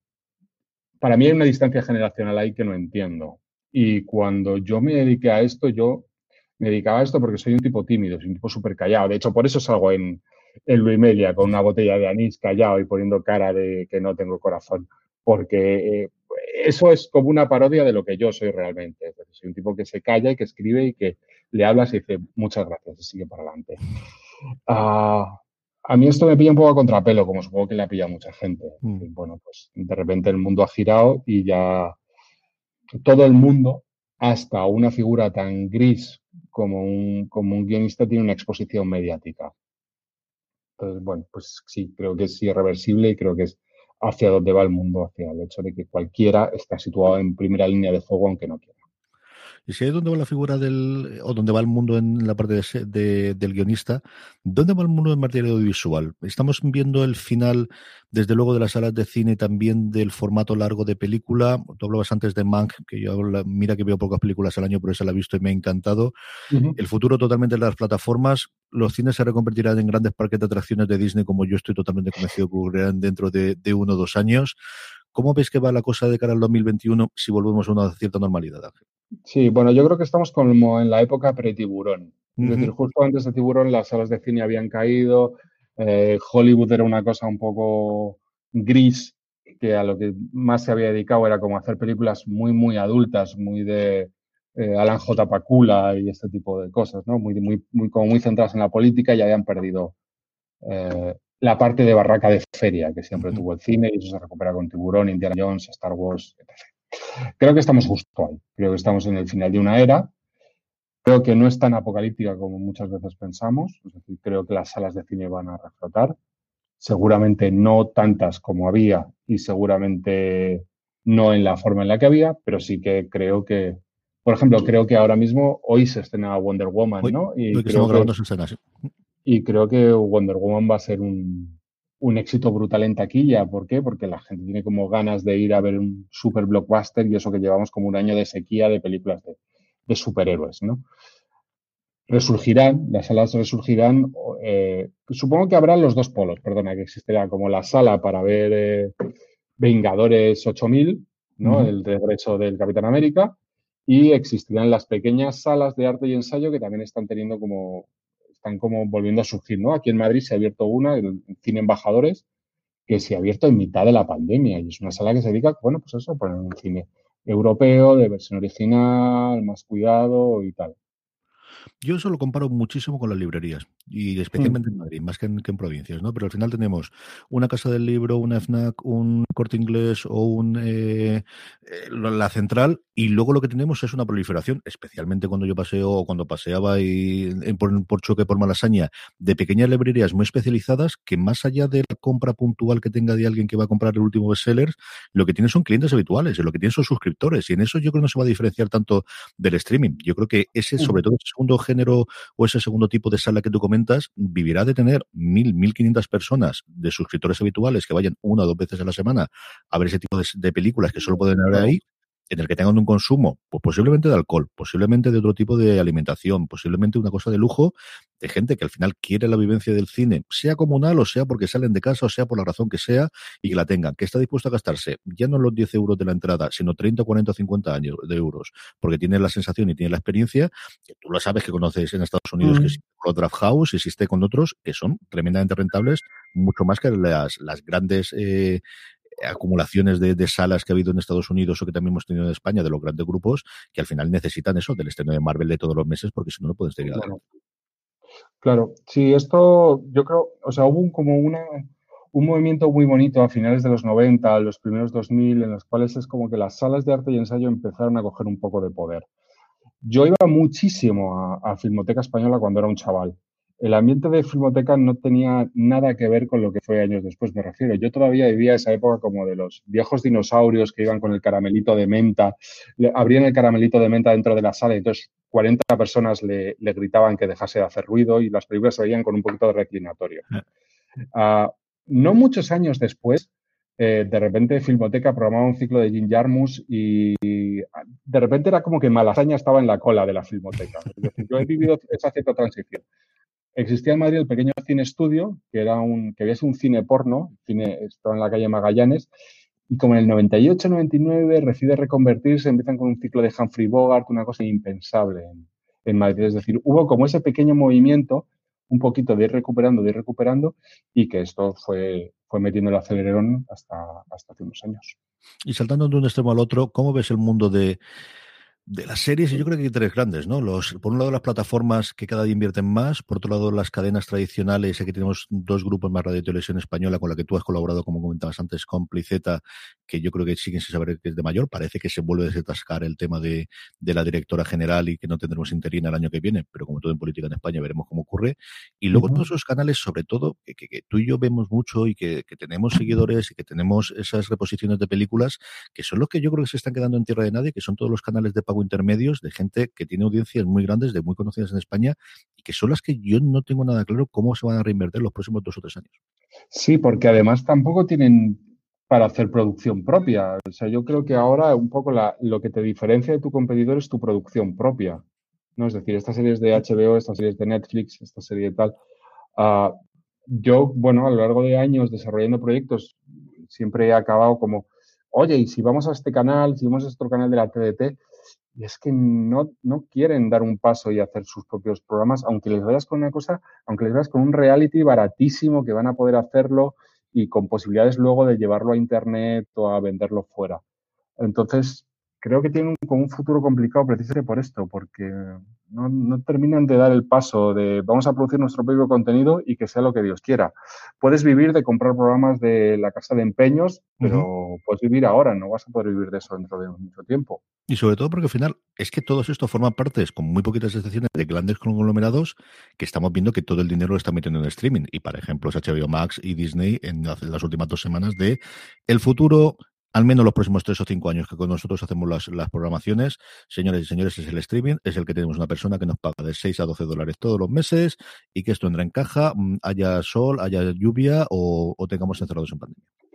Speaker 3: para mí hay una distancia generacional ahí que no entiendo. Y cuando yo me dediqué a esto, yo me dedicaba a esto porque soy un tipo tímido, soy un tipo súper callado. De hecho, por eso salgo en, en Luimelia con una botella de anís callado y poniendo cara de que no tengo corazón. Porque eh, eso es como una parodia de lo que yo soy realmente. soy un tipo que se calla y que escribe y que le hablas y dice muchas gracias y sigue para adelante. Ah, a mí esto me pilla un poco a contrapelo, como supongo que le ha pillado mucha gente. Mm. Bueno, pues de repente el mundo ha girado y ya todo el mundo, hasta una figura tan gris como un, como un guionista, tiene una exposición mediática. Entonces, bueno, pues sí, creo que es irreversible y creo que es hacia dónde va el mundo, hacia el hecho de que cualquiera está situado en primera línea de fuego aunque no quiera.
Speaker 2: Y si es donde va la figura del, o donde va el mundo en la parte de, del guionista, ¿dónde va el mundo en materia audiovisual? Estamos viendo el final, desde luego, de las salas de cine, también del formato largo de película. Tú hablabas antes de Mank, que yo mira que veo pocas películas al año, pero esa la he visto y me ha encantado. El futuro totalmente de las plataformas. Los cines se reconvertirán en grandes parques de atracciones de Disney, como yo estoy totalmente convencido que ocurrirán dentro de, de uno o dos años. ¿Cómo ves que va la cosa de cara al 2021 si volvemos a una cierta normalidad, Ángel?
Speaker 3: Sí, bueno, yo creo que estamos como en la época pre-tiburón. Es decir, justo antes de tiburón las salas de cine habían caído, eh, Hollywood era una cosa un poco gris, que a lo que más se había dedicado era como hacer películas muy, muy adultas, muy de eh, Alan J. Pakula y este tipo de cosas, ¿no? Muy, muy, muy, como muy centradas en la política y habían perdido eh, la parte de barraca de feria que siempre tuvo el cine y eso se recupera con Tiburón, Indiana Jones, Star Wars, etc. Creo que estamos justo ahí. Creo que estamos en el final de una era. Creo que no es tan apocalíptica como muchas veces pensamos. Es decir, creo que las salas de cine van a reflotar. Seguramente no tantas como había y seguramente no en la forma en la que había, pero sí que creo que, por ejemplo, creo que ahora mismo hoy se estrena Wonder Woman, ¿no?
Speaker 2: Y creo que,
Speaker 3: y creo que Wonder Woman va a ser un, un éxito brutal en taquilla. ¿Por qué? Porque la gente tiene como ganas de ir a ver un super blockbuster y eso que llevamos como un año de sequía de películas de, superhéroes, ¿no? Resurgirán, las salas resurgirán. Eh, supongo que habrá los dos polos, perdona, que existirá como la sala para ver eh, Vengadores 8000, ¿no? El regreso del Capitán América. Y existirán las pequeñas salas de arte y ensayo que también están teniendo como están como volviendo a surgir, ¿no? Aquí en Madrid se ha abierto una, el Cine Embajadores, que se ha abierto en mitad de la pandemia y es una sala que se dedica, bueno, pues eso, a poner un cine europeo, de versión original, más cuidado y tal.
Speaker 2: Yo eso lo comparo muchísimo con las librerías y especialmente mm. en Madrid, más que en, provincias, ¿no? Pero al final tenemos una casa del libro, una FNAC, un corte inglés o un eh, eh, la central y luego lo que tenemos es una proliferación, especialmente cuando yo paseo o cuando paseaba y, por, por, choque por Malasaña, de pequeñas librerías muy especializadas que más allá de la compra puntual que tenga de alguien que va a comprar el último bestseller, lo que tiene son clientes habituales, lo que tiene son suscriptores y en eso yo creo que no se va a diferenciar tanto del streaming. Yo creo que ese, mm. sobre todo, el segundo género o ese segundo tipo de sala que tú comentas, vivirá de tener mil, mil quinientas personas de suscriptores habituales que vayan una o dos veces a la semana a ver ese tipo de, películas que solo pueden ver ahí en el que tengan un consumo, pues posiblemente de alcohol, posiblemente de otro tipo de alimentación, posiblemente una cosa de lujo, de gente que al final quiere la vivencia del cine, sea comunal o sea porque salen de casa o sea por la razón que sea, y que la tengan, que está dispuesto a gastarse ya no los 10 euros de la entrada, sino 30, 40 o 50 años de euros, porque tiene la sensación y tiene la experiencia, que tú lo sabes que conoces en Estados Unidos, que existe con Draft House, existe con otros que son tremendamente rentables, mucho más que las, las grandes eh, acumulaciones de, salas que ha habido en Estados Unidos o que también hemos tenido en España de los grandes grupos que al final necesitan eso del estreno de Marvel de todos los meses porque si no no pueden seguir
Speaker 3: adelante. Claro, sí, esto yo creo, o sea, hubo como una, un movimiento muy bonito a finales de los 90, los primeros 2000, en los cuales es como que las salas de arte y ensayo empezaron a coger un poco de poder. Yo iba muchísimo a, a Filmoteca Española cuando era un chaval el ambiente de Filmoteca no tenía nada que ver con lo que fue años después, me refiero. Yo todavía vivía esa época como de los viejos dinosaurios que iban con el caramelito de menta, abrían el caramelito de menta dentro de la sala y entonces 40 personas le, gritaban que dejase de hacer ruido y las películas se veían con un poquito de reclinatorio. Ah. Ah, no muchos años después, eh, de repente Filmoteca programaba un ciclo de Jim Jarmus y de repente era como que Malasaña estaba en la cola de la Filmoteca. yo he vivido esa cierta transición. Existía en Madrid el pequeño cine estudio, que era un, que había un cine porno, cine, estaba en la calle Magallanes, y como en el 98-99 decide reconvertirse, empiezan con un ciclo de Humphrey Bogart, una cosa impensable en, Madrid. Es decir, hubo como ese pequeño movimiento, un poquito de ir recuperando, de ir recuperando, y que esto fue, fue metiendo el acelerón hasta, hasta hace unos años.
Speaker 2: Y saltando de un extremo al otro, ¿cómo ves el mundo de, de las series, yo creo que hay tres grandes, ¿no? Los, por un lado, las plataformas que cada día invierten más, por otro lado, las cadenas tradicionales. Aquí tenemos dos grupos más Radio Televisión Española con la que tú has colaborado, como comentabas antes, con Pliceta, que yo creo que siguen sin saber que es de mayor. Parece que se vuelve a desatascar el tema de, de la directora general y que no tendremos interina el año que viene, pero como todo en política en España, veremos cómo ocurre. Y luego todos esos canales, sobre todo, que, que, tú y yo vemos mucho y que, que tenemos seguidores y que tenemos esas reposiciones de películas, que son los que yo creo que se están quedando en tierra de nadie, que son todos los canales de pago intermedios de gente que tiene audiencias muy grandes, de muy conocidas en España, y que son las que yo no tengo nada claro cómo se van a reinvertir los próximos dos o tres años.
Speaker 3: Sí, porque además tampoco tienen para hacer producción propia. O sea, yo creo que ahora un poco lo que te diferencia de tu competidor es tu producción propia. ¿no? Es decir, estas series de HBO, estas series de Netflix, esta serie de tal. Uh, yo, bueno, a lo largo de años desarrollando proyectos, siempre he acabado como, oye, y si vamos a este canal, si vamos a este otro canal de la TDT, y es que no, no quieren dar un paso y hacer sus propios programas, aunque les veas con una cosa, aunque les veas con un reality baratísimo que van a poder hacerlo y con posibilidades luego de llevarlo a internet o a venderlo fuera. Entonces, creo que tienen un, un futuro complicado precisamente por esto, porque no, terminan de dar el paso de vamos a producir nuestro propio contenido y que sea lo que Dios quiera. Puedes vivir de comprar programas de la casa de empeños, pero puedes vivir ahora, no vas a poder vivir de eso dentro de mucho tiempo.
Speaker 2: Y sobre todo porque al final es que todo esto forma parte, con muy poquitas excepciones, de grandes conglomerados que estamos viendo que todo el dinero lo está metiendo en streaming. Y, por ejemplo, es HBO Max y Disney en las últimas dos semanas de el futuro al menos los próximos tres o cinco años que con nosotros hacemos las, programaciones, señores y señores, es el streaming, es el que tenemos una persona que nos paga de 6 a 12 dólares todos los meses y que esto entra en caja, mm, haya sol, haya lluvia o, o tengamos encerrados en pandemia.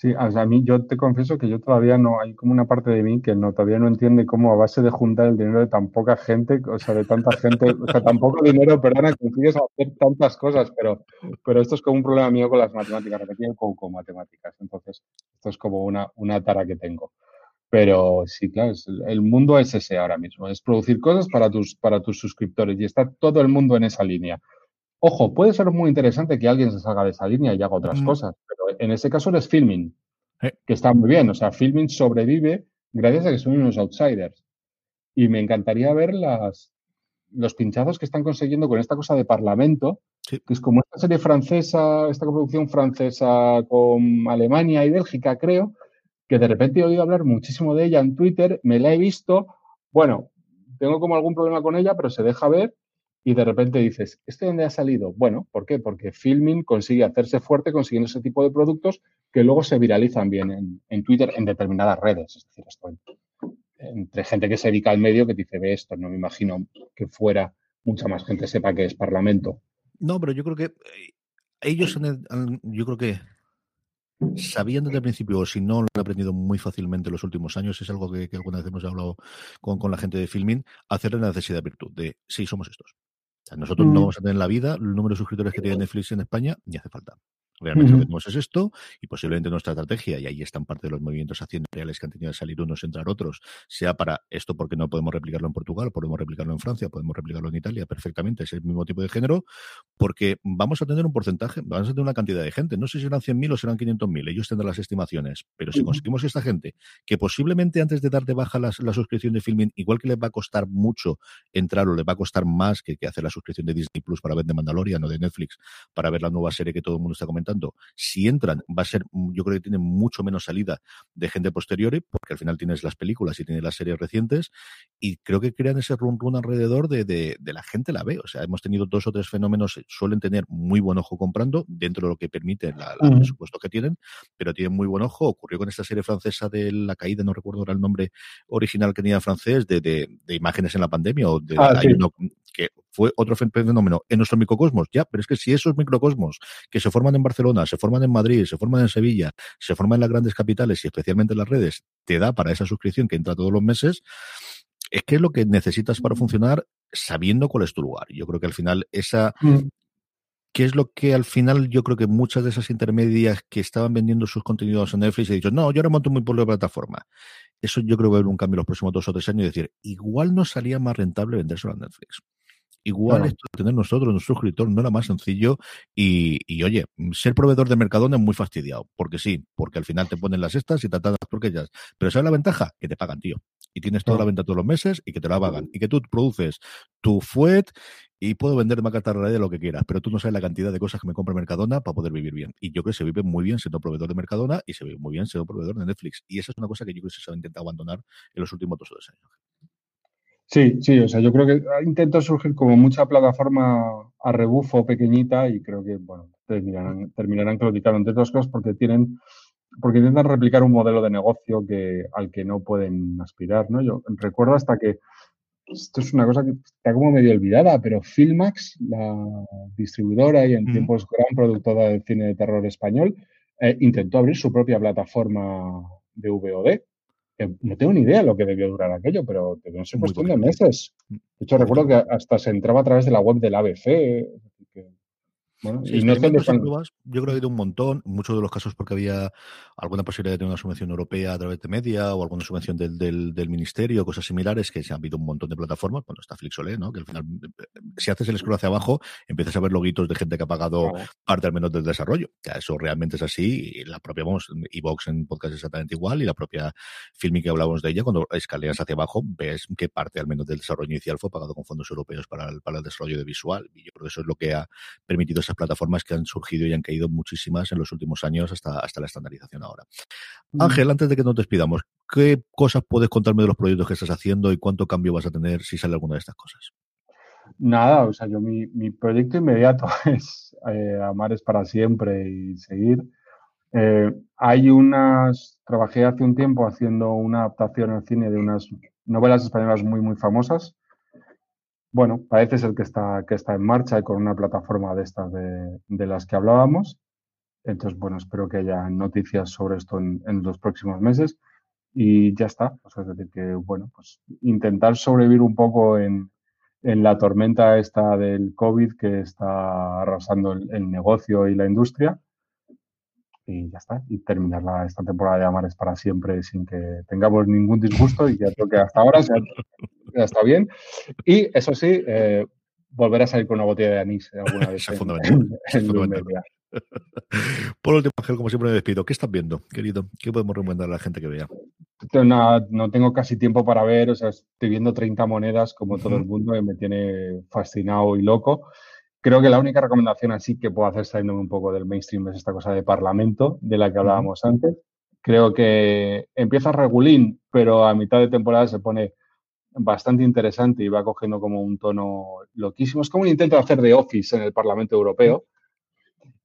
Speaker 3: Sí, o sea, a mí yo te confieso que yo todavía no, hay como una parte de mí que no todavía no entiende cómo a base de juntar el dinero de tan poca gente, o sea, de tanta gente, o sea, tan poco dinero, perdona, consigues hacer tantas cosas, pero, pero esto es como un problema mío con las matemáticas, repetir con, matemáticas, entonces esto es como una, una tara que tengo. Pero sí, claro, el mundo es ese ahora mismo, es producir cosas para tus, para tus suscriptores y está todo el mundo en esa línea. Ojo, puede ser muy interesante que alguien se salga de esa línea y haga otras cosas, pero en ese caso eres filming, que está muy bien. O sea, filming sobrevive gracias a que son unos outsiders. Y me encantaría ver las, los pinchazos que están consiguiendo con esta cosa de parlamento, que es como esta serie francesa, esta producción francesa con Alemania y Bélgica, creo, que de repente he oído hablar muchísimo de ella en Twitter, me la he visto, bueno, tengo como algún problema con ella, pero se deja ver y de repente dices, ¿este dónde ha salido? Bueno, ¿por qué? Porque Filming consigue hacerse fuerte consiguiendo ese tipo de productos que luego se viralizan bien en, Twitter, en determinadas redes. Es decir, esto entre gente que se dedica al medio que dice, ve esto, no me imagino que fuera mucha más gente sepa que es Parlamento.
Speaker 2: No, pero yo creo que eh, ellos, yo creo que sabían desde el principio, o si no, lo han aprendido muy fácilmente en los últimos años, es algo que, alguna vez hemos hablado con, con, la gente de Filming, hacerle la necesidad de virtud, de sí, somos estos. Nosotros no mm. vamos a tener en la vida el número de suscriptores que tiene Netflix en España, ni hace falta. Realmente lo que tenemos es esto y posiblemente nuestra estrategia, y ahí están parte de los movimientos reales que han tenido que salir unos, entrar otros, sea para esto porque no podemos replicarlo en Portugal, podemos replicarlo en Francia, podemos replicarlo en Italia perfectamente, es el mismo tipo de género, porque vamos a tener un porcentaje, vamos a tener una cantidad de gente, no sé si serán 100.000 o serán 500.000, ellos tendrán las estimaciones, pero si conseguimos esta gente, que posiblemente antes de dar de baja la, suscripción de filming, igual que les va a costar mucho entrar o les va a costar más que, que hacer la suscripción de Disney Plus para ver de Mandalorian o de Netflix, para ver la nueva serie que todo el mundo está comentando, si entran, va a ser, mm, yo creo que tiene mucho menos salida de gente posterior, porque al final tienes las películas y tienes las series recientes, y creo que crean ese run run alrededor de, de, la gente la ve. O sea, hemos tenido dos o tres fenómenos, eh, suelen tener muy buen ojo comprando, dentro de lo que permite la, el presupuesto que tienen, pero tienen muy buen ojo. Ocurrió con esta serie francesa de La Caída, no recuerdo ahora el nombre original que tenía francés, de, de, imágenes en la pandemia, o de, ah, que fue otro fenómeno en nuestro microcosmos, ya, pero es que si esos microcosmos que se forman en Barcelona, se forman en Madrid, se forman en Sevilla, se forman en las grandes capitales y especialmente en las redes, te da para esa suscripción que entra todos los meses, es que es lo que necesitas para funcionar sabiendo cuál es tu lugar. Yo creo que al final esa mm. ¿Qué es lo que al final yo creo que muchas de esas intermedias que estaban vendiendo sus contenidos en Netflix he dicho, no, yo ahora monto mi de plataforma? Eso yo creo que va a haber un cambio en los próximos dos o tres años y decir, igual no salía más rentable vendérselo a Netflix. Igual esto de tener nosotros, nuestro suscriptor, no era más sencillo. Y, y, oye, ser proveedor de Mercadona es muy fastidiado. Porque sí, porque al final te ponen las estas y te las porquillas. Pero ¿sabes la ventaja? Que te pagan, tío. Y tienes toda la venta todos los meses y que te la pagan. Y que tú produces tu fuet y puedo vender más de lo que quieras, pero tú no sabes la cantidad de cosas que me compra Mercadona para poder vivir bien. Y yo creo que se vive muy bien siendo proveedor de Mercadona y se vive muy bien siendo proveedor de Netflix. Y esa es una cosa que yo creo que se ha intentado abandonar en los últimos dos o tres años.
Speaker 3: Sí, sí, o sea, yo creo que intentado surgir como mucha plataforma a rebufo pequeñita y creo que, bueno, terminarán, terminarán claudicando entre otras cosas porque tienen, porque intentan replicar un modelo de negocio que, al que no pueden aspirar, ¿no? Yo recuerdo hasta que, esto es una cosa que está como medio olvidada, pero Filmax, la distribuidora y en tiempos gran productora de cine de terror español, eh, intentó abrir su propia plataforma de VOD no tengo ni idea de lo que debió durar aquello, pero no ser cuestión de meses. De hecho, recuerdo que hasta se entraba a través de la web del ABC
Speaker 2: y no yo creo que ha habido un montón, muchos de los casos porque había alguna posibilidad de tener una subvención europea a través de media o alguna subvención del, del, del ministerio, cosas similares, que se han habido un montón de plataformas, bueno, está Flixolé, ¿no? Que al final, si haces el scroll hacia abajo, empiezas a ver loguitos de gente que ha pagado parte al menos del desarrollo. Ya, eso realmente es así, y la propia, vamos, Evox en podcast exactamente igual, y la propia Filming que hablábamos de ella, cuando escaleas hacia abajo, ves que parte al menos del desarrollo inicial fue pagado con fondos europeos para el, para el desarrollo de visual, y yo creo que eso es lo que ha permitido esas plataformas que han surgido y han caído muchísimas en los últimos años hasta, hasta la estandarización ahora. Mm. Ángel, antes de que nos despidamos, ¿qué cosas puedes contarme de los proyectos que estás haciendo y cuánto cambio vas a tener si sale alguna de estas cosas?
Speaker 3: Nada, o sea, yo mi, mi proyecto inmediato es eh, amar es para siempre y seguir. Eh, hay unas, trabajé hace un tiempo haciendo una adaptación al cine de unas novelas españolas muy, muy famosas bueno, parece ser que está, que está en marcha con una plataforma de estas de, las que hablábamos. Entonces, bueno, espero que haya noticias sobre esto en, los próximos meses. Y ya está. Es decir, que, bueno, pues intentar sobrevivir un poco en, la tormenta esta del COVID que está arrasando el, negocio y la industria. Y ya está. Y terminar esta temporada de Amares para siempre sin que tengamos ningún disgusto. Y ya creo que hasta ahora se ya está bien. Y eso sí, eh, volver a salir con una botella de anís alguna vez.
Speaker 2: es fundamental. Por último, Ángel, como siempre me despido. ¿Qué estás viendo, querido? ¿Qué podemos recomendar a la gente que vea?
Speaker 3: No, no tengo casi tiempo para ver, o sea, estoy viendo 30 monedas como todo el mundo y me tiene fascinado y loco. Creo que la única recomendación así que puedo hacer saliendo un poco del mainstream es esta cosa de parlamento de la que hablábamos antes. Creo que empieza regulín, pero a mitad de temporada se pone bastante interesante y va cogiendo como un tono loquísimo. Es como un intento de hacer de Office en el Parlamento Europeo.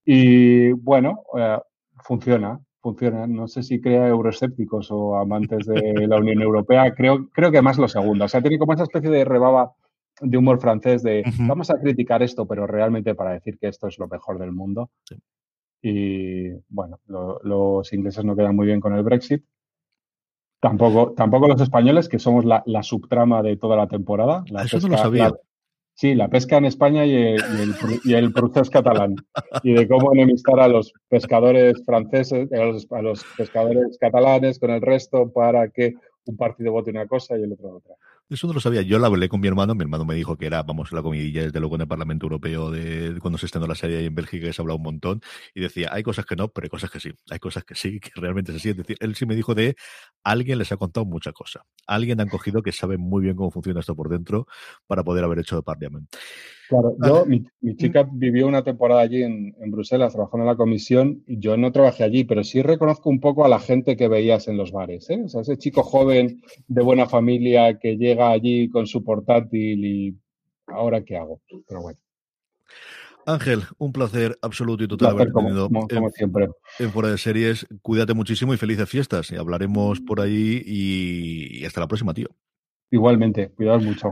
Speaker 3: Y bueno, eh, funciona, funciona. No sé si crea euroescépticos o amantes de la Unión Europea. Creo, creo que más lo segundo. O sea, tiene como esa especie de rebaba de humor francés de vamos a criticar esto, pero realmente para decir que esto es lo mejor del mundo. y bueno, los ingleses no quedan muy bien con el Brexit. Tampoco, tampoco los españoles, que somos la, subtrama de toda la temporada. La
Speaker 2: Eso no lo sabía.
Speaker 3: sí, la pesca en España y el, y el, procés catalán. Y de cómo enemistar a los pescadores franceses, a los, a los pescadores catalanes con el resto para que un partido vote una cosa y el otro otra.
Speaker 2: Eso no lo sabía. Yo la hablé con mi hermano. Mi hermano me dijo que era, vamos, la comidilla desde luego en el Parlamento Europeo de cuando se estrenó la serie ahí en Bélgica que se hablado un montón. Y decía, hay cosas que no, pero hay cosas que sí. Hay cosas que sí, que realmente se así. Es decir, él sí me dijo de alguien les ha contado mucha cosa. Alguien han cogido que sabe muy bien cómo funciona esto por dentro para poder haber hecho de Parliament.
Speaker 3: Claro, yo, mi, chica vivió una temporada allí en, Bruselas trabajando en la comisión y yo no trabajé allí, pero sí reconozco un poco a la gente que veías en los bares. ¿eh? O sea, ese chico joven de buena familia que llega allí con su portátil y ahora qué hago. Pero bueno.
Speaker 2: Ángel, un placer absoluto y total haber tenido
Speaker 3: como, siempre.
Speaker 2: en Fuera de Series. Cuídate muchísimo y felices fiestas. Y hablaremos por ahí y, y hasta la próxima, tío.
Speaker 3: Igualmente, cuidaos mucho.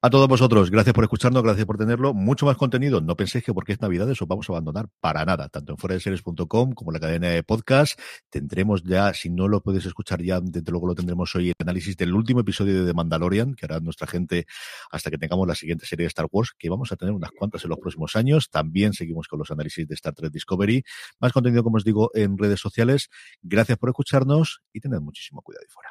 Speaker 2: A todos vosotros, gracias por escucharnos, gracias por tenerlo. Mucho más contenido. No penséis que porque es Navidad eso vamos a abandonar para nada, tanto en foradeseries.com como en la cadena de podcast. Tendremos ya, si no lo podéis escuchar ya, desde luego lo tendremos hoy, el análisis del último episodio de The Mandalorian, que hará nuestra gente hasta que tengamos la siguiente serie de Star Wars, que vamos a tener unas cuantas en los próximos años. También seguimos con los análisis de Star Trek Discovery. Más contenido, como os digo, en redes sociales. Gracias por escucharnos y tened muchísimo cuidado y fuera.